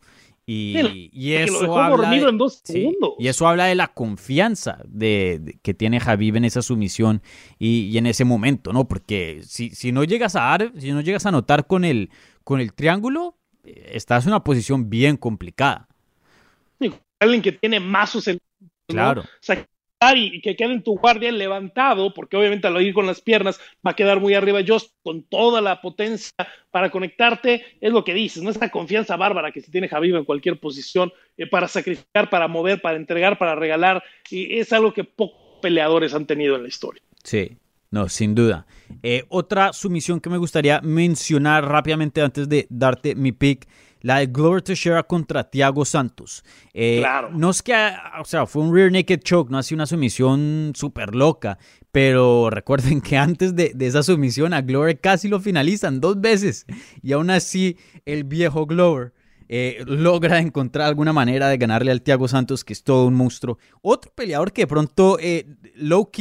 Y, eso habla de, en dos y eso habla de la confianza de, que tiene Javib en esa sumisión y, en ese momento, ¿no? Porque si, si, no llegas a dar, si no llegas a notar con el, con el triángulo, eh, estás en una posición bien complicada. alguien que tiene mazos en Claro y que quede en tu guardia levantado, porque obviamente al ir con las piernas va a quedar muy arriba Just con toda la potencia para conectarte, es lo que dices, ¿no? Esa confianza bárbara que se tiene Javier en cualquier posición eh, para sacrificar, para mover, para entregar, para regalar, y es algo que pocos peleadores han tenido en la historia. Sí, no, sin duda. Eh, otra sumisión que me gustaría mencionar rápidamente antes de darte mi pick la de Glover Teixeira contra Thiago Santos. Eh, claro. No es que, o sea, fue un rear naked choke, no ha sido una sumisión súper loca, pero recuerden que (laughs) antes de, de, esa sumisión a Glover casi lo finalizan dos veces y aún así el viejo Glover eh, logra encontrar alguna manera de ganarle al Thiago Santos, que es todo un monstruo. Otro peleador que de pronto, eh,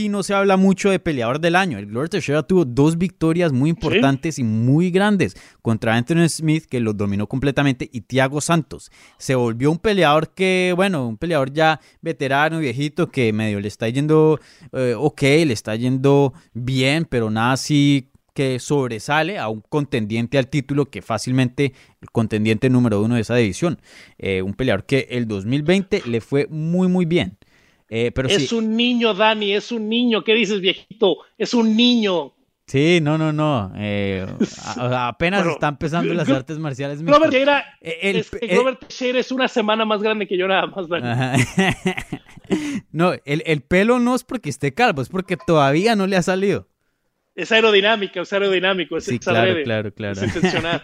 no se habla mucho de peleador del año. El Glover Teixeira tuvo dos victorias muy importantes y muy grandes contra Anthony Smith, que lo dominó completamente, y Thiago Santos. Se volvió un peleador que, bueno, un peleador ya veterano, viejito, que medio le está yendo eh, ok, le está yendo bien, pero nada así que sobresale a un contendiente al título que fácilmente el contendiente número uno de esa división. Eh, un peleador que el 2020 le fue muy, muy bien. Eh, pero es un niño, Dani, es un niño. ¿Qué dices, viejito? Es un niño. Sí, no, no, no. Eh, (laughs) apenas está empezando las artes marciales. Robert Teixeira, es, Robert es una semana más grande que yo nada más. Dani. (laughs) no, el, el pelo no es porque esté calvo, es porque todavía no le ha salido es aerodinámica, es aerodinámico, es, sí, claro, claro, claro. (laughs)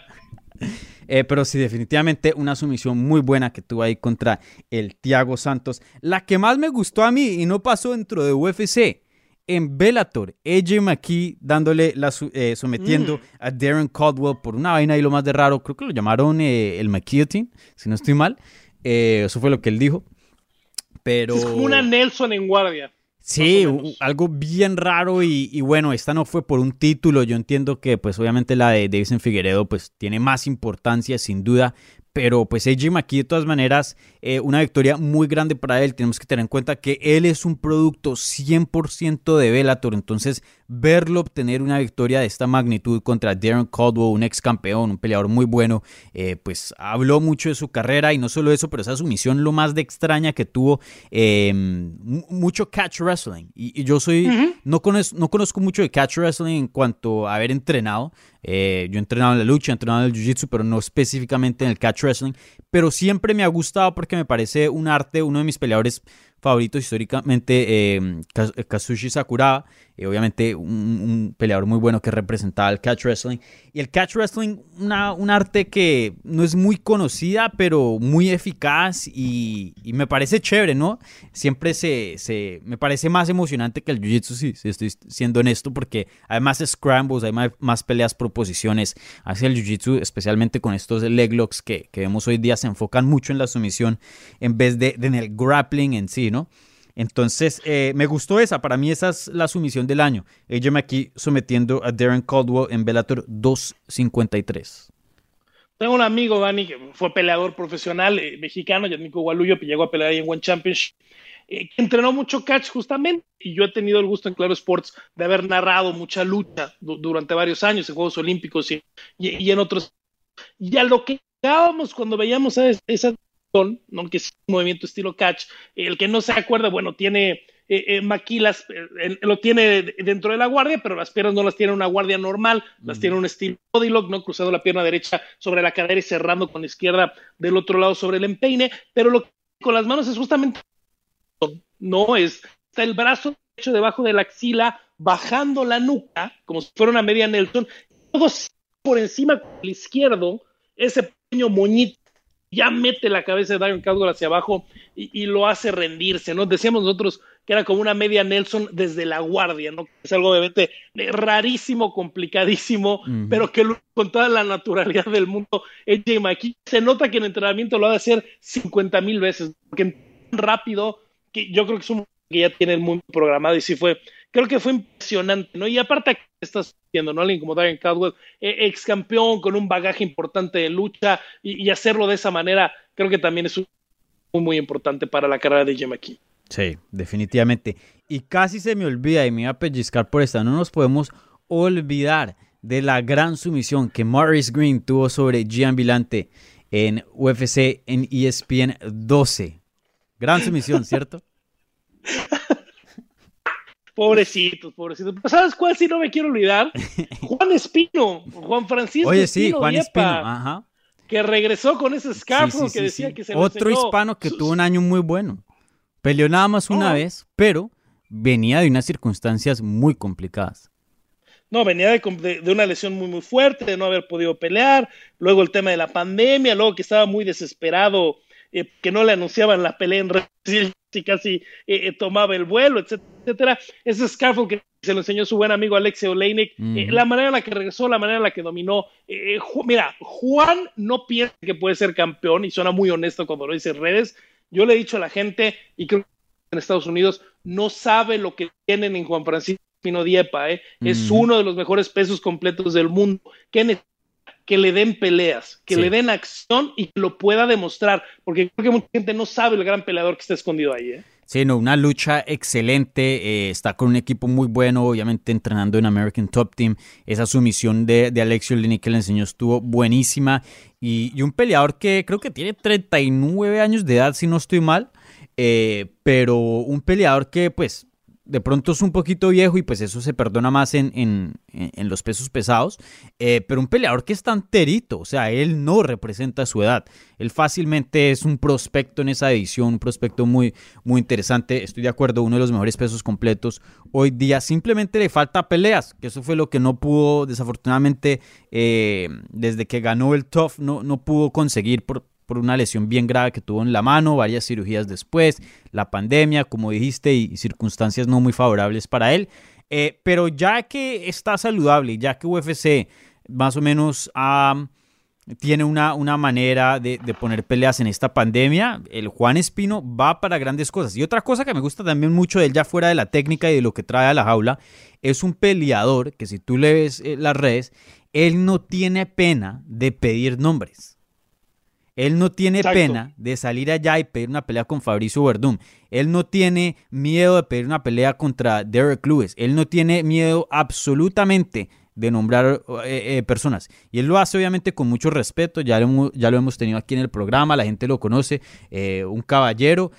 eh, pero sí, definitivamente una sumisión muy buena que tuvo ahí contra el Thiago Santos. La que más me gustó a mí y no pasó dentro de UFC, en Bellator, AJ McKee dándole la, eh, sometiendo mm. a Darren Caldwell por una vaina y lo más de raro, creo que lo llamaron eh, el McKeotin, si no estoy mal. Eh, eso fue lo que él dijo. Pero... Es como una Nelson en guardia. Sí, algo bien raro y, bueno, esta no fue por un título. Yo entiendo que pues obviamente la de Davison Figueredo pues tiene más importancia sin duda, Pero pues AJ McKee de todas maneras, eh, una victoria muy grande para él. Tenemos que tener en cuenta que él es un producto 100% de Bellator. Entonces verlo obtener una victoria de esta magnitud contra Darren Caldwell, un ex campeón, un peleador muy bueno, eh, pues habló mucho de su carrera y no solo eso, pero esa sumisión lo más de extraña que tuvo, em, mucho catch wrestling. Y, yo soy, no, conozco, no conozco mucho de catch wrestling en cuanto a haber entrenado, eh, yo he entrenado en la lucha, he entrenado en el jiu-jitsu, pero no específicamente en el catch wrestling. Pero siempre me ha gustado porque me parece un arte, uno de mis peleadores favoritos históricamente, eh, Kazushi Sakuraba. Eh, obviamente un, peleador muy bueno que representaba el catch wrestling. Y el catch wrestling, una, un arte que no es muy conocida, pero muy eficaz y, me parece chévere, ¿no? Siempre se, se, me parece más emocionante que el jiu-jitsu, si, estoy siendo honesto, porque hay más scrambles, hay más, peleas por posiciones hacia el jiu-jitsu, especialmente con estos leg locks que, que, vemos hoy día, se enfocan mucho en la sumisión en vez de, de en el grappling en sí, ¿no? Entonces, eh, me gustó esa. Para mí, esa es la sumisión del año. AJ aquí sometiendo a Darren Caldwell en Bellator 253. Tengo un amigo, Dani, que fue peleador profesional eh, mexicano, Yadmico Gualuyo, que llegó a pelear ahí en One Championship, eh, que entrenó mucho catch justamente. Y yo he tenido el gusto en Claro Sports de haber narrado mucha lucha durante varios años en Juegos Olímpicos y, en otros. Y a lo que cuando veíamos a esa ¿no? que es un movimiento estilo catch. El que no se acuerda, bueno, tiene eh, eh maquilas, eh, lo tiene dentro de la guardia, pero las piernas no las tiene una guardia normal, las tiene un estilo body lock, ¿no? Cruzando la pierna derecha sobre la cadera y cerrando con la izquierda del otro lado sobre el empeine, pero lo que con las manos es justamente, no es, está el brazo derecho debajo de la axila, bajando la nuca, como si fuera una media Nelson, y luego por encima con el izquierdo, ese pequeño moñito ya mete la cabeza de Darren Caldwell hacia abajo y, lo hace rendirse, ¿no? Decíamos nosotros que era como una media Nelson desde la guardia, ¿no? Es algo obviamente rarísimo, complicadísimo, pero que con toda la naturalidad del mundo, AJ McKee se nota que en entrenamiento lo ha de hacer 50 mil veces, porque tan rápido que yo creo que es un que ya tiene el mundo programado y sí fue creo que fue impresionante, ¿no? Y aparte estás viendo, ¿no? Alguien como Darren Caldwell, eh, ex campeón con un bagaje importante de lucha y, hacerlo de esa manera, creo que también es muy, muy importante para la carrera de Jim aquí. Sí, definitivamente. Y casi se me olvida y me iba a pellizcar por esta, no nos podemos olvidar de la gran sumisión que Morris Green tuvo sobre Gian Vilante en UFC en ESPN 12. Gran sumisión, ¿cierto? (laughs) Pobrecitos, pobrecitos. ¿Sabes cuál sí no me quiero olvidar? (laughs) Juan Espino, Juan Francisco Oye, sí, Juan Espino, ajá. Que regresó con ese scarf que decía que se Otro hispano que tuvo un año muy bueno. Peleó nada más una oh. vez, pero venía de unas circunstancias muy complicadas. No, venía de, de, una lesión muy, muy fuerte, de no haber podido pelear, luego el tema de la pandemia, luego que estaba muy desesperado, eh, que no le anunciaban la pelea en y casi eh, eh, tomaba el vuelo, etcétera, etcétera. Ese Scarfell que se lo enseñó su buen amigo Alexei Oleinik, eh, la manera en la que regresó, la manera en la que dominó. mira, Juan no piensa que puede ser campeón y suena muy honesto cuando lo dice en redes. Yo le he dicho a la gente, y creo que en Estados Unidos no sabe lo que tienen en Juan Francisco Pino Diepa, es uno de los mejores pesos completos del mundo. ¿Qué que le den peleas, que le den acción y que lo pueda demostrar, porque creo que mucha gente no sabe el gran peleador que está escondido ahí. ¿eh? Sí, no, una lucha excelente, eh, está con un equipo muy bueno, obviamente entrenando en American Top Team, esa sumisión de, de Alexio Lini que le enseñó estuvo buenísima y, un peleador que creo que tiene 39 años de edad, si no estoy mal, eh, pero un peleador que pues de pronto es un poquito viejo y pues eso se perdona más en, en, los pesos pesados, eh, pero un peleador que es tan terito, o sea, él no representa su edad, él fácilmente es un prospecto en esa edición, un prospecto muy, muy interesante, estoy de acuerdo, uno de los mejores pesos completos hoy día, simplemente le falta peleas, que eso fue lo que no pudo, desafortunadamente, eh, desde que ganó el TUF, no, no pudo conseguir por, por una lesión bien grave que tuvo en la mano, varias cirugías después, la pandemia, como dijiste, y, circunstancias no muy favorables para él. Eh, pero ya que está saludable, ya que UFC más o menos tiene una, una manera de, poner peleas en esta pandemia, el Juan Espino va para grandes cosas. Y otra cosa que me gusta también mucho de él, ya fuera de la técnica y de lo que trae a la jaula, es un peleador que si tú le ves eh, las redes, él no tiene pena de pedir nombres Él no tiene pena de salir allá y pedir una pelea con Fabricio Verdum. Él no tiene miedo de pedir una pelea contra Derek Lewis. Él no tiene miedo absolutamente de nombrar eh, eh, personas. Y él lo hace obviamente con mucho respeto, ya lo, ya lo hemos tenido aquí en el programa, la gente lo conoce, eh, un caballero,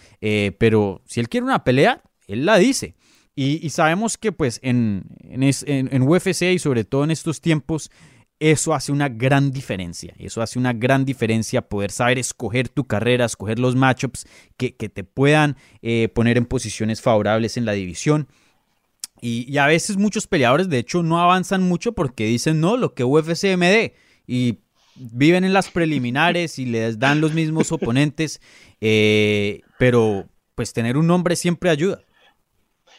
pero si él quiere una pelea, él la dice. Y, sabemos que pues en, en, UFC y sobre todo en estos tiempos, eso hace una gran diferencia. Eso hace una gran diferencia poder saber escoger tu carrera, escoger los matchups que, que te puedan poner en posiciones favorables en la división. Y, a veces muchos peleadores, de hecho, no avanzan mucho porque dicen, no, lo que UFC me dé. Y viven en las preliminares y les dan los mismos oponentes. Eh, pero pues tener un nombre siempre ayuda.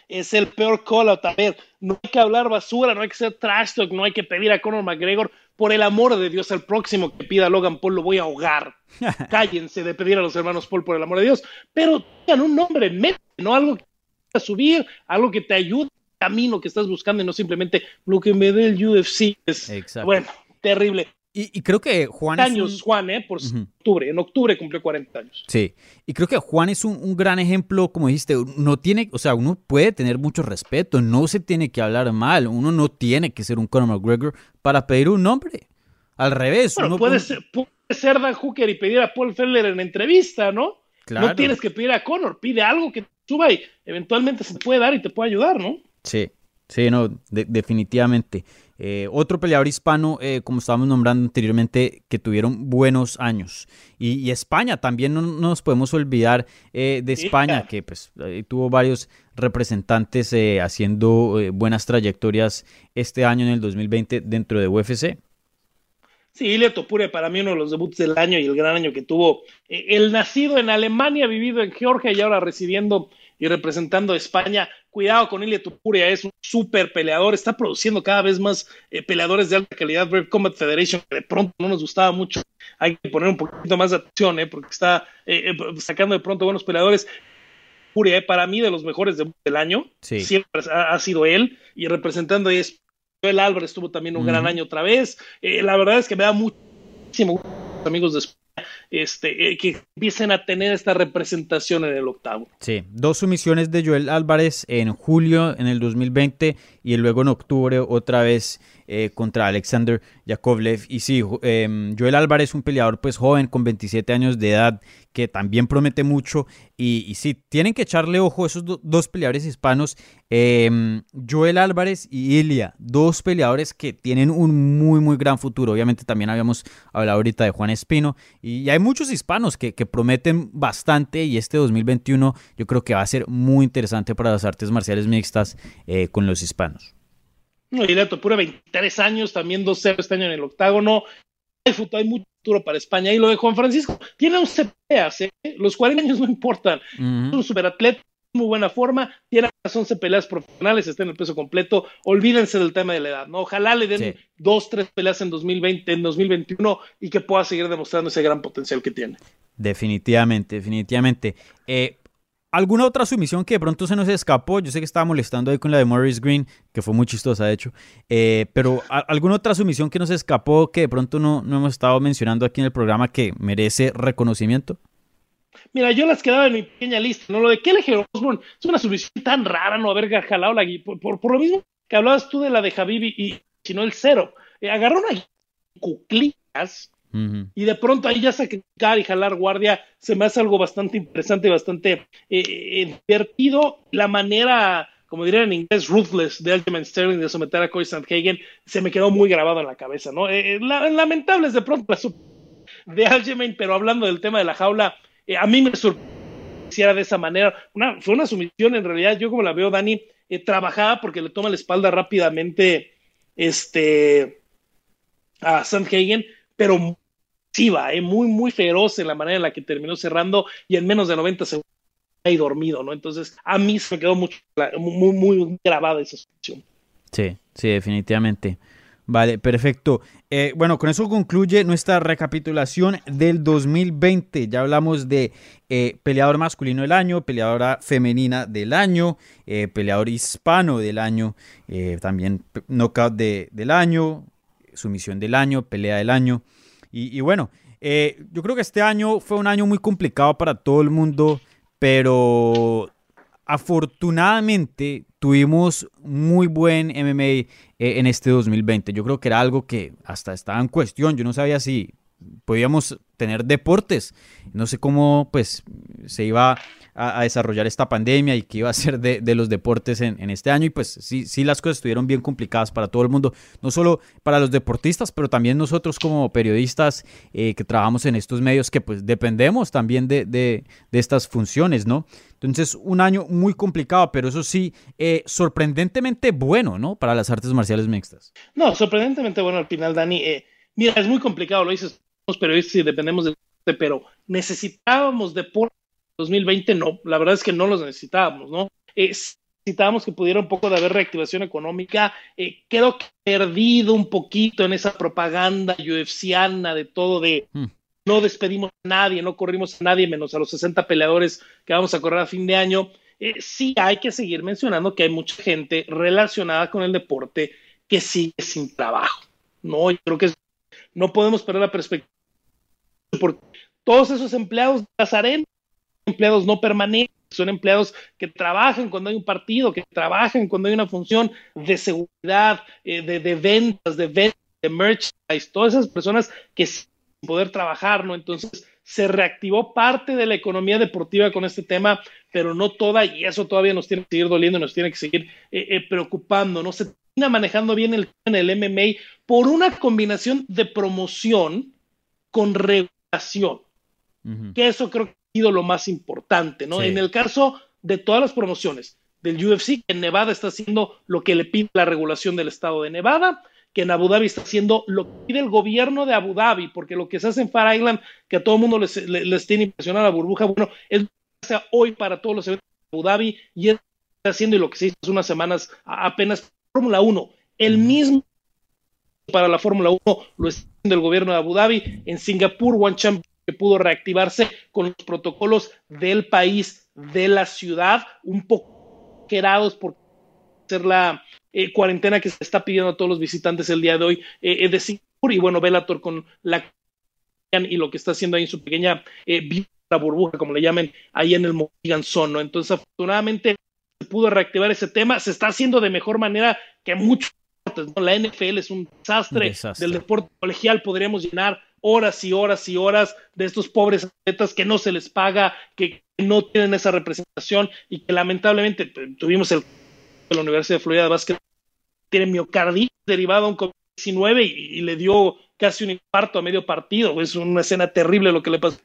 Es el peor call out. A ver, no hay que hablar basura, no hay que ser trash talk, no hay que pedir a Conor McGregor. Por el amor de Dios, el próximo que pida a Logan Paul lo voy a ahogar. (laughs) Cállense de pedir a los hermanos Paul por el amor de Dios. Pero tengan un nombre, no algo que te subir, algo que te ayude camino que estás buscando y no simplemente lo que me dé el UFC. Es, bueno, terrible. Y, creo que Juan años, Juan, ¿eh? Por octubre. En octubre cumplió 40 años. Sí. Y creo que Juan es un, gran ejemplo, como dijiste, no tiene, o sea, uno puede tener mucho respeto, no se tiene que hablar mal, uno no tiene que ser un Conor McGregor para pedir un nombre. Al revés. Bueno, puede, ser, puede ser Dan Hooker y pedir a Paul Feller en entrevista, ¿no? Claro. No tienes que pedir a Conor, pide algo que suba y eventualmente se puede dar y te puede ayudar, ¿no? Sí, sí, no, definitivamente. Eh, otro peleador hispano, eh, como estábamos nombrando anteriormente, que tuvieron buenos años. Y, España, también no, nos podemos olvidar eh, de España, que pues tuvo varios representantes haciendo buenas trayectorias este año en el 2020 dentro de UFC. Sí, Ilya Topure para mí uno de los debuts del año y el gran año que tuvo. el nacido en Alemania, vivido en Georgia y ahora residiendo y representando a España. Cuidado con Ilya Tupuria, es un súper peleador, está produciendo cada vez más eh, peleadores de alta calidad. Brave Combat Federation, que de pronto no nos gustaba mucho, hay que poner un poquito más de atención, eh, porque está eh, sacando de pronto buenos peleadores. Tupuria, para mí, de los mejores del año, siempre ha, sido él, y representando a Joel Álvarez tuvo también un gran año otra vez. la verdad es que me da muchísimo amigos de España este, eh, que empiecen a tener esta representación en el octavo. Sí, dos sumisiones de Joel Álvarez en julio en el 2020 y luego en octubre otra vez eh, contra Alexander Yakovlev. Y sí, em, Joel Álvarez, un peleador pues joven con 27 años de edad, que también promete mucho. Y, sí, tienen que echarle ojo a esos dos peleadores hispanos, em, Joel Álvarez y Ilia, dos peleadores que tienen un muy, muy gran futuro. Obviamente también habíamos hablado ahorita de Juan Espino. Y hay muchos hispanos que, prometen bastante y este 2021 yo creo que va a ser muy interesante para las artes marciales mixtas eh, con los hispanos. No, y pura 23 años, también 2-0 este año en el octágono. Hay, hay mucho futuro para España. Y lo de Juan Francisco, tiene 11 peleas, ¿eh? los 40 años no importan. Es un superatleta, muy buena forma, tiene las 11 peleas profesionales, está en el peso completo. Olvídense del tema de la edad, ¿no? Ojalá le den dos, tres peleas en 2020, en 2021 y que pueda seguir demostrando ese gran potencial que tiene. Definitivamente, definitivamente. Eh, ¿Alguna otra sumisión que de pronto se nos escapó? Yo sé que estaba molestando ahí con la de Morris Green, que fue muy chistosa, de hecho. Eh, pero ¿alguna otra sumisión que nos escapó que de pronto no, no hemos estado mencionando aquí en el programa que merece reconocimiento? Mira, yo las quedaba en mi pequeña lista, ¿no? Lo de Kelly Osborne es una sumisión tan rara no haber jalado la por, por, lo mismo que hablabas tú de la de Habibi y si no el cero. Eh, agarró una y de pronto ahí ya sacar y jalar guardia se me hace algo bastante interesante, bastante eh, divertido. La manera, como dirían en inglés, ruthless de Aljamain Sterling de someter a Corey Sandhagen se me quedó muy grabado en la cabeza, ¿no? Eh, eh lamentables de pronto la de Aljamain, pero hablando del tema de la jaula, eh, a mí me sorprendió de esa manera. Una, fue una sumisión en realidad, yo como la veo, Dani, trabajaba porque le toma la espalda rápidamente este, a Sandhagen, pero eh, muy, muy feroz en la manera en la que terminó cerrando y en menos de 90 segundos ahí dormido, ¿no? Entonces, a mí se me quedó mucho, muy, muy grabada esa situación. Sí, sí, definitivamente. Vale, perfecto. Eh, bueno, con eso concluye nuestra recapitulación del 2020. Ya hablamos de eh, peleador masculino del año, peleadora femenina del año, peleador hispano del año, también knockout de, del año, sumisión del año, pelea del año. Y, bueno, Eh, yo creo que este año fue un año muy complicado para todo el mundo, pero afortunadamente tuvimos muy buen MMA eh, en este 2020. Yo creo que era algo que hasta estaba en cuestión. Yo no sabía si podíamos tener deportes. No sé cómo pues se iba a, desarrollar esta pandemia y qué iba a ser de, los deportes en, este año. Y pues sí, sí las cosas estuvieron bien complicadas para todo el mundo, no solo para los deportistas, pero también nosotros como periodistas eh, que trabajamos en estos medios que pues dependemos también de, de, estas funciones, ¿no? Entonces, un año muy complicado, pero eso sí, eh, sorprendentemente bueno, ¿no? Para las artes marciales mixtas. No, sorprendentemente bueno al final, Dani. Eh, mira, es muy complicado, lo dices, los periodistas y dependemos del pero necesitábamos deporte 2020 no, la verdad es que no los necesitábamos, ¿no? Eh, necesitábamos que pudiera un poco de haber reactivación económica. Eh, creo que he perdido un poquito en esa propaganda UFCiana de todo de hmm. no despedimos a nadie, no corrimos a nadie menos a los 60 peleadores que vamos a correr a fin de año. Eh, sí hay que seguir mencionando que hay mucha gente relacionada con el deporte que sigue sin trabajo, ¿no? Yo creo que no podemos perder la perspectiva porque todos esos empleados de las arenas empleados no permanentes, son empleados que trabajan cuando hay un partido, que trabajan cuando hay una función de seguridad, eh, de, ventas, de ventas, de merchandise, todas esas personas que sin poder trabajar, ¿no? Entonces se reactivó parte de la economía deportiva con este tema, pero no toda, y eso todavía nos tiene que seguir doliendo, nos tiene que seguir eh, eh, preocupando, ¿no? Se termina manejando bien el, en el MMA por una combinación de promoción con regulación, que eso creo que lo más importante, ¿no? En el caso de todas las promociones del UFC, que en Nevada está haciendo lo que le pide la regulación del estado de Nevada, que en Abu Dhabi está haciendo lo que pide el gobierno de Abu Dhabi, porque lo que se hace en Far Island, que a todo el mundo les, les, tiene impresionada la burbuja, bueno, es lo que se hace hoy para todos los eventos de Abu Dhabi y es está haciendo y lo que se hizo hace unas semanas apenas Fórmula 1. El mismo para la Fórmula 1 lo está haciendo el gobierno de Abu Dhabi. En Singapur, One Champion que pudo reactivarse con los protocolos del país, de la ciudad, un poco querados por hacer la eh, cuarentena que se está pidiendo a todos los visitantes el día de hoy eh, eh de Singapur. Y bueno, Velator con la y lo que está haciendo ahí en su pequeña eh, la burbuja, como le llamen, ahí en el Mohegan Sun, Entonces, afortunadamente se pudo reactivar ese tema, se está haciendo de mejor manera que muchos deportes, La NFL es un desastre, desastre. del deporte colegial, podríamos llenar horas y horas y horas de estos pobres atletas que no se les paga, que no tienen esa representación y que lamentablemente tuvimos el de la Universidad de Florida de Básquet tiene miocarditis derivado a un COVID-19 y, le dio casi un infarto a medio partido. Es una escena terrible lo que le pasó.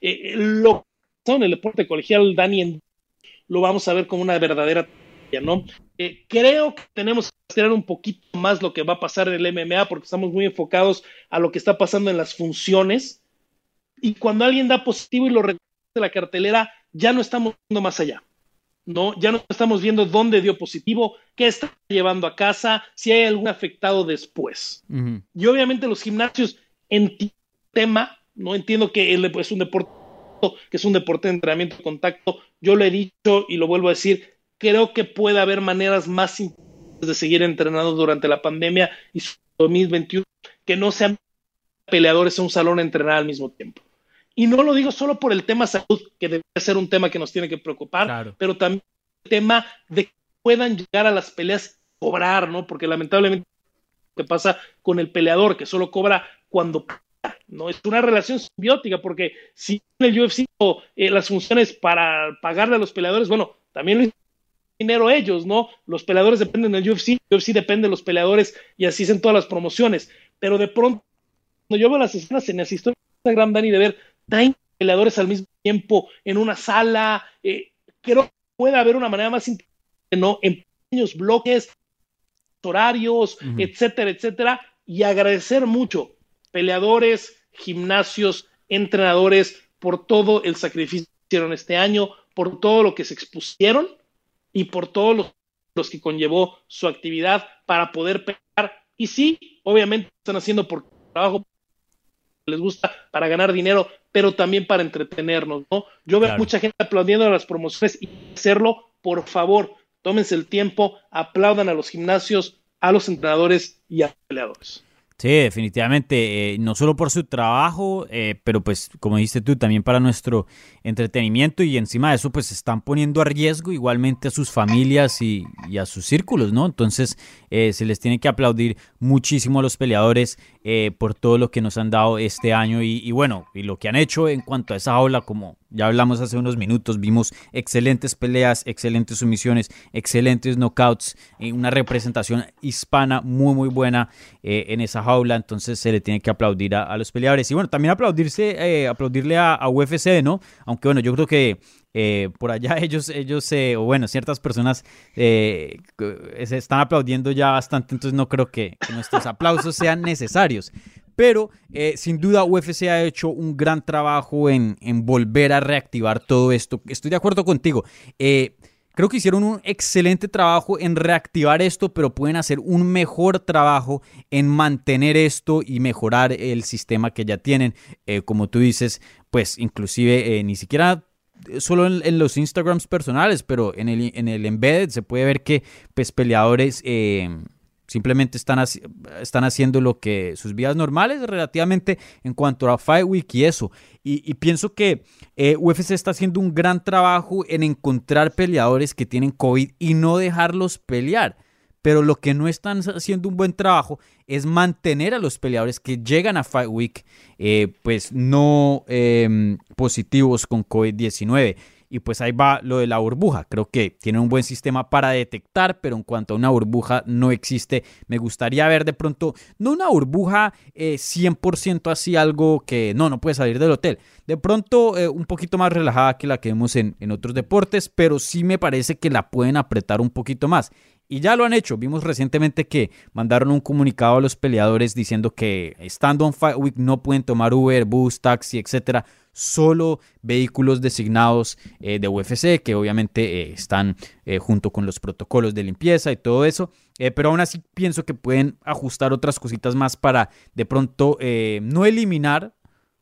Eh, eh, lo que en el deporte colegial, Dani, lo vamos a ver como una verdadera ¿no? Eh, creo que tenemos esperar un poquito más lo que va a pasar en el MMA porque estamos muy enfocados a lo que está pasando en las funciones. Y cuando alguien da positivo y lo reconoce de la cartelera, ya no estamos viendo más allá. ¿no? Ya no estamos viendo dónde dio positivo, qué está llevando a casa, si hay algún afectado después. Y obviamente los gimnasios en tema, no entiendo que es un deporte que es un deporte de entrenamiento de contacto. Yo lo he dicho y lo vuelvo a decir, creo que puede haber maneras más de seguir entrenando durante la pandemia y 2021 que no sean peleadores en un salón a entrenar al mismo tiempo. Y no lo digo solo por el tema salud, que debe ser un tema que nos tiene que preocupar, pero también el tema de que puedan llegar a las peleas y cobrar, ¿no? Porque lamentablemente lo que pasa con el peleador, que solo cobra cuando ¿no? Es una relación simbiótica, porque si en el UFC eh, las funciones para pagarle a los peleadores, bueno, también lo dinero ellos, ¿no? Los peleadores dependen del UFC, el UFC depende de los peleadores y así hacen todas las promociones. Pero de pronto, cuando yo veo las escenas en las historias de Instagram, Dani, de ver 30 peleadores al mismo tiempo en una sala, eh, creo que puede haber una manera más interesante, ¿no? En pequeños bloques, horarios, etcétera, etcétera, y agradecer mucho peleadores, gimnasios, entrenadores por todo el sacrificio que hicieron este año, por todo lo que se expusieron y por todos los, que conllevó su actividad para poder pegar. Y sí, obviamente están haciendo por trabajo les gusta para ganar dinero, pero también para entretenernos, ¿no? Yo veo mucha gente aplaudiendo a las promociones y hacerlo, por favor, tómense el tiempo, aplaudan a los gimnasios, a los entrenadores y a los peleadores. Sí, definitivamente, eh, no solo por su trabajo, eh, pero pues como dijiste tú, también para nuestro entretenimiento y encima de eso pues están poniendo a riesgo igualmente a sus familias y, a sus círculos, ¿no? Entonces eh, se les tiene que aplaudir muchísimo a los peleadores por todo lo que nos han dado este año y, y bueno, y lo que han hecho en cuanto a esa ola, como ya hablamos hace unos minutos, vimos excelentes peleas, excelentes sumisiones, excelentes knockouts, una representación hispana muy muy buena en esa jaula, entonces se le tiene que aplaudir a, los peleadores. Y bueno, también aplaudirse, eh, aplaudirle a, UFC, ¿no? Aunque bueno, yo creo que eh, por allá (laughs) ellos, ellos eh, o bueno, ciertas personas se están aplaudiendo ya bastante, entonces no creo que, nuestros aplausos sean necesarios. Pero sin duda UFC ha hecho un gran trabajo en, volver a reactivar todo esto. Estoy de acuerdo contigo. Creo que hicieron un excelente trabajo en reactivar esto, pero pueden hacer un mejor trabajo en mantener esto y mejorar el sistema que ya tienen. Eh, como tú dices, pues inclusive eh, ni siquiera solo en, los Instagrams personales, pero en el, en el embedded se puede ver que pues peleadores... Eh, Simplemente están, están haciendo lo que sus vidas normales relativamente en cuanto a Fight Week y eso. Y, pienso que eh, UFC está haciendo un gran trabajo en encontrar peleadores que tienen COVID y no dejarlos pelear. Pero lo que no están haciendo un buen trabajo es mantener a los peleadores que llegan a Fight Week eh, pues no em, positivos con COVID-19. Y pues ahí va lo de la burbuja. Creo que tiene un buen sistema para detectar, pero en cuanto a una burbuja no existe. Me gustaría ver de pronto, no una burbuja 100% eh, así, algo que no, no puede salir del hotel. De pronto eh, un poquito más relajada que la que vemos en, en otros deportes, pero sí me parece que la pueden apretar un poquito más. Y ya lo han hecho. Vimos recientemente que mandaron un comunicado a los peleadores diciendo que estando en Fight Week no pueden tomar Uber, bus, taxi, etcétera solo vehículos designados eh, de UFC, que obviamente eh, están eh, junto con los protocolos de limpieza y todo eso. pero aún así pienso que pueden ajustar otras cositas más para de pronto no eliminar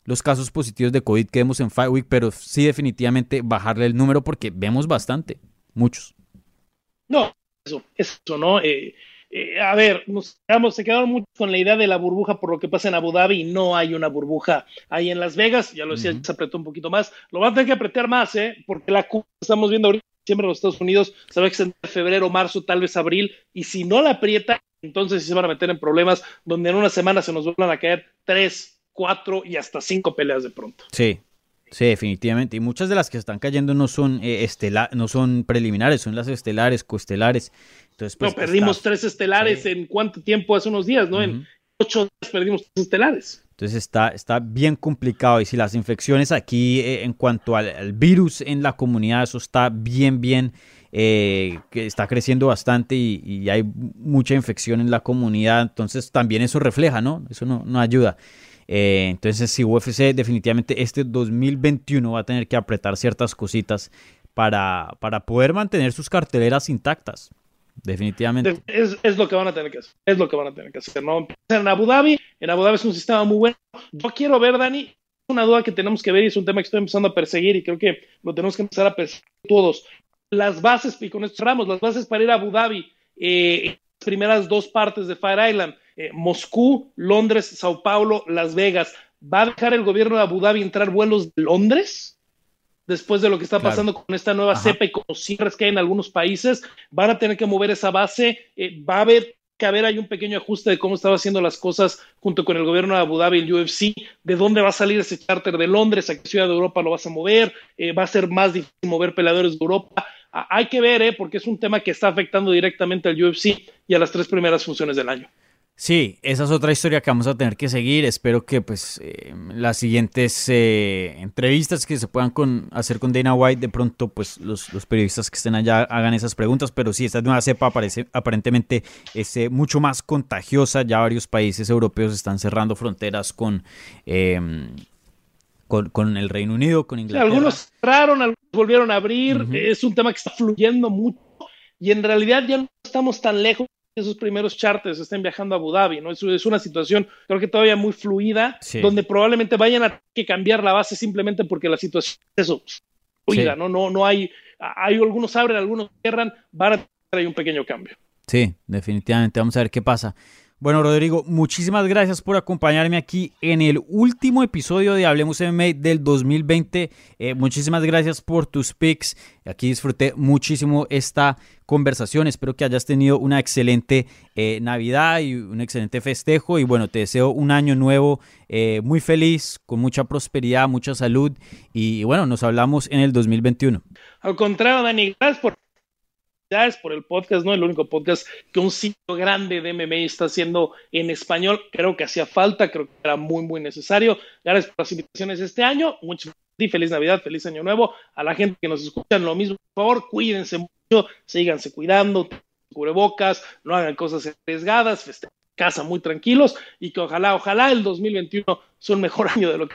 los casos positivos de COVID que vemos en Fight Week, pero sí definitivamente bajarle el número porque vemos bastante, muchos. No, eso, eso, ¿no? Eh, a ver, nos se quedaron mucho con la idea de la burbuja por lo que pasa en Abu Dhabi y no hay una burbuja ahí en Las Vegas, ya lo decía, se apretó un poquito más, lo van a tener que apretar más, ¿eh? porque la curva estamos viendo ahorita siempre en los Estados Unidos, se va a extender febrero, marzo, tal vez abril, y si no la aprieta, entonces sí se van a meter en problemas donde en una semana se nos vuelvan a caer tres, cuatro y hasta cinco peleas de pronto. Sí, Sí, definitivamente. Y muchas de las que están cayendo no son eh, no son preliminares, son las estelares, coestelares. Entonces, pues, no, perdimos tres estelares en cuánto tiempo, hace unos días, ¿no? En ocho días perdimos tres estelares. Entonces está, está bien complicado. Y si las infecciones aquí eh, en cuanto al, virus en la comunidad, eso está bien, bien, eh, que está creciendo bastante y, y, hay mucha infección en la comunidad. Entonces también eso refleja, ¿no? Eso no, no ayuda. Eh, entonces, si UFC definitivamente este 2021 va a tener que apretar ciertas cositas para, para poder mantener sus carteleras intactas. Definitivamente. Es, es, lo que van a tener que hacer. Es lo que van a tener que hacer. ¿no? En Abu Dhabi, en Abu Dhabi es un sistema muy bueno. Yo quiero ver, Dani, una duda que tenemos que ver y es un tema que estoy empezando a perseguir y creo que lo tenemos que empezar a perseguir todos. Las bases, y con esto cerramos, las bases para ir a Abu Dhabi, eh, las primeras dos partes de Fire Island eh, Moscú, Londres, Sao Paulo, Las Vegas. ¿Va a dejar el gobierno de Abu Dhabi entrar vuelos de Londres? Después de lo que está pasando con esta nueva cepa y con los cierres que hay en algunos países, van a tener que mover esa base. Eh, va a haber que haber hay un pequeño ajuste de cómo estaba haciendo las cosas junto con el gobierno de Abu Dhabi y el UFC, de dónde va a salir ese charter de Londres, a qué ciudad de Europa lo vas a mover, eh, va a ser más difícil mover peleadores de Europa. hay que ver, eh, porque es un tema que está afectando directamente al UFC y a las tres primeras funciones del año. Sí, esa es otra historia que vamos a tener que seguir. Espero que pues eh, las siguientes eh, entrevistas que se puedan hacer con Dana White, de pronto pues los, periodistas que estén allá hagan esas preguntas. Pero sí, esta nueva cepa aparece, aparentemente es eh, mucho más contagiosa. Ya varios países europeos están cerrando fronteras con, em, con, el Reino Unido, con Inglaterra. algunos cerraron, algunos volvieron a abrir. Es un tema que está fluyendo mucho y en realidad ya no estamos tan lejos esos primeros charters estén viajando a Abu Dhabi, ¿no? Es, es una situación, creo que todavía muy fluida, donde probablemente vayan a que cambiar la base simplemente porque la situación es fluida, ¿no? No, no hay, hay algunos abren, algunos cierran, van a tener un pequeño cambio. Sí, definitivamente, vamos a ver qué pasa. Bueno, Rodrigo, muchísimas gracias por acompañarme aquí en el último episodio de Hablemos MMA del 2020. Eh, muchísimas gracias por tus picks. Aquí disfruté muchísimo esta conversación. Espero que hayas tenido una excelente eh, Navidad y un excelente festejo. Y bueno, te deseo un año nuevo eh, muy feliz, con mucha prosperidad, mucha salud. Y bueno, nos hablamos en el 2021. Al contrario, Dani, gracias por por el podcast, ¿no? El único podcast que un sitio grande de MMA está haciendo en español. Creo que hacía falta, creo que era muy, muy necesario. Gracias por las invitaciones este año. Mucho feliz Navidad, feliz Año Nuevo. A la gente que nos escucha, lo mismo, por favor, cuídense mucho, síganse cuidando, cubrebocas, no hagan cosas arriesgadas, estén en casa muy tranquilos y que ojalá, ojalá el 2021 sea un mejor (laughs) año de lo que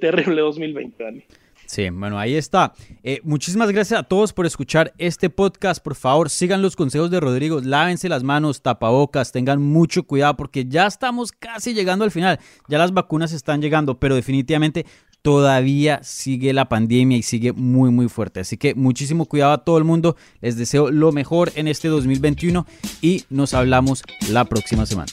terrible 2020, Dani. Sí, bueno, ahí está. Eh, muchísimas gracias a todos por escuchar este podcast. Por favor, sigan los consejos de Rodrigo, lávense las manos, tapabocas, tengan mucho cuidado porque ya estamos casi llegando al final. Ya las vacunas están llegando, pero definitivamente todavía sigue la pandemia y sigue muy muy fuerte. Así que muchísimo cuidado a todo el mundo. Les deseo lo mejor en este 2021 y nos hablamos la próxima semana.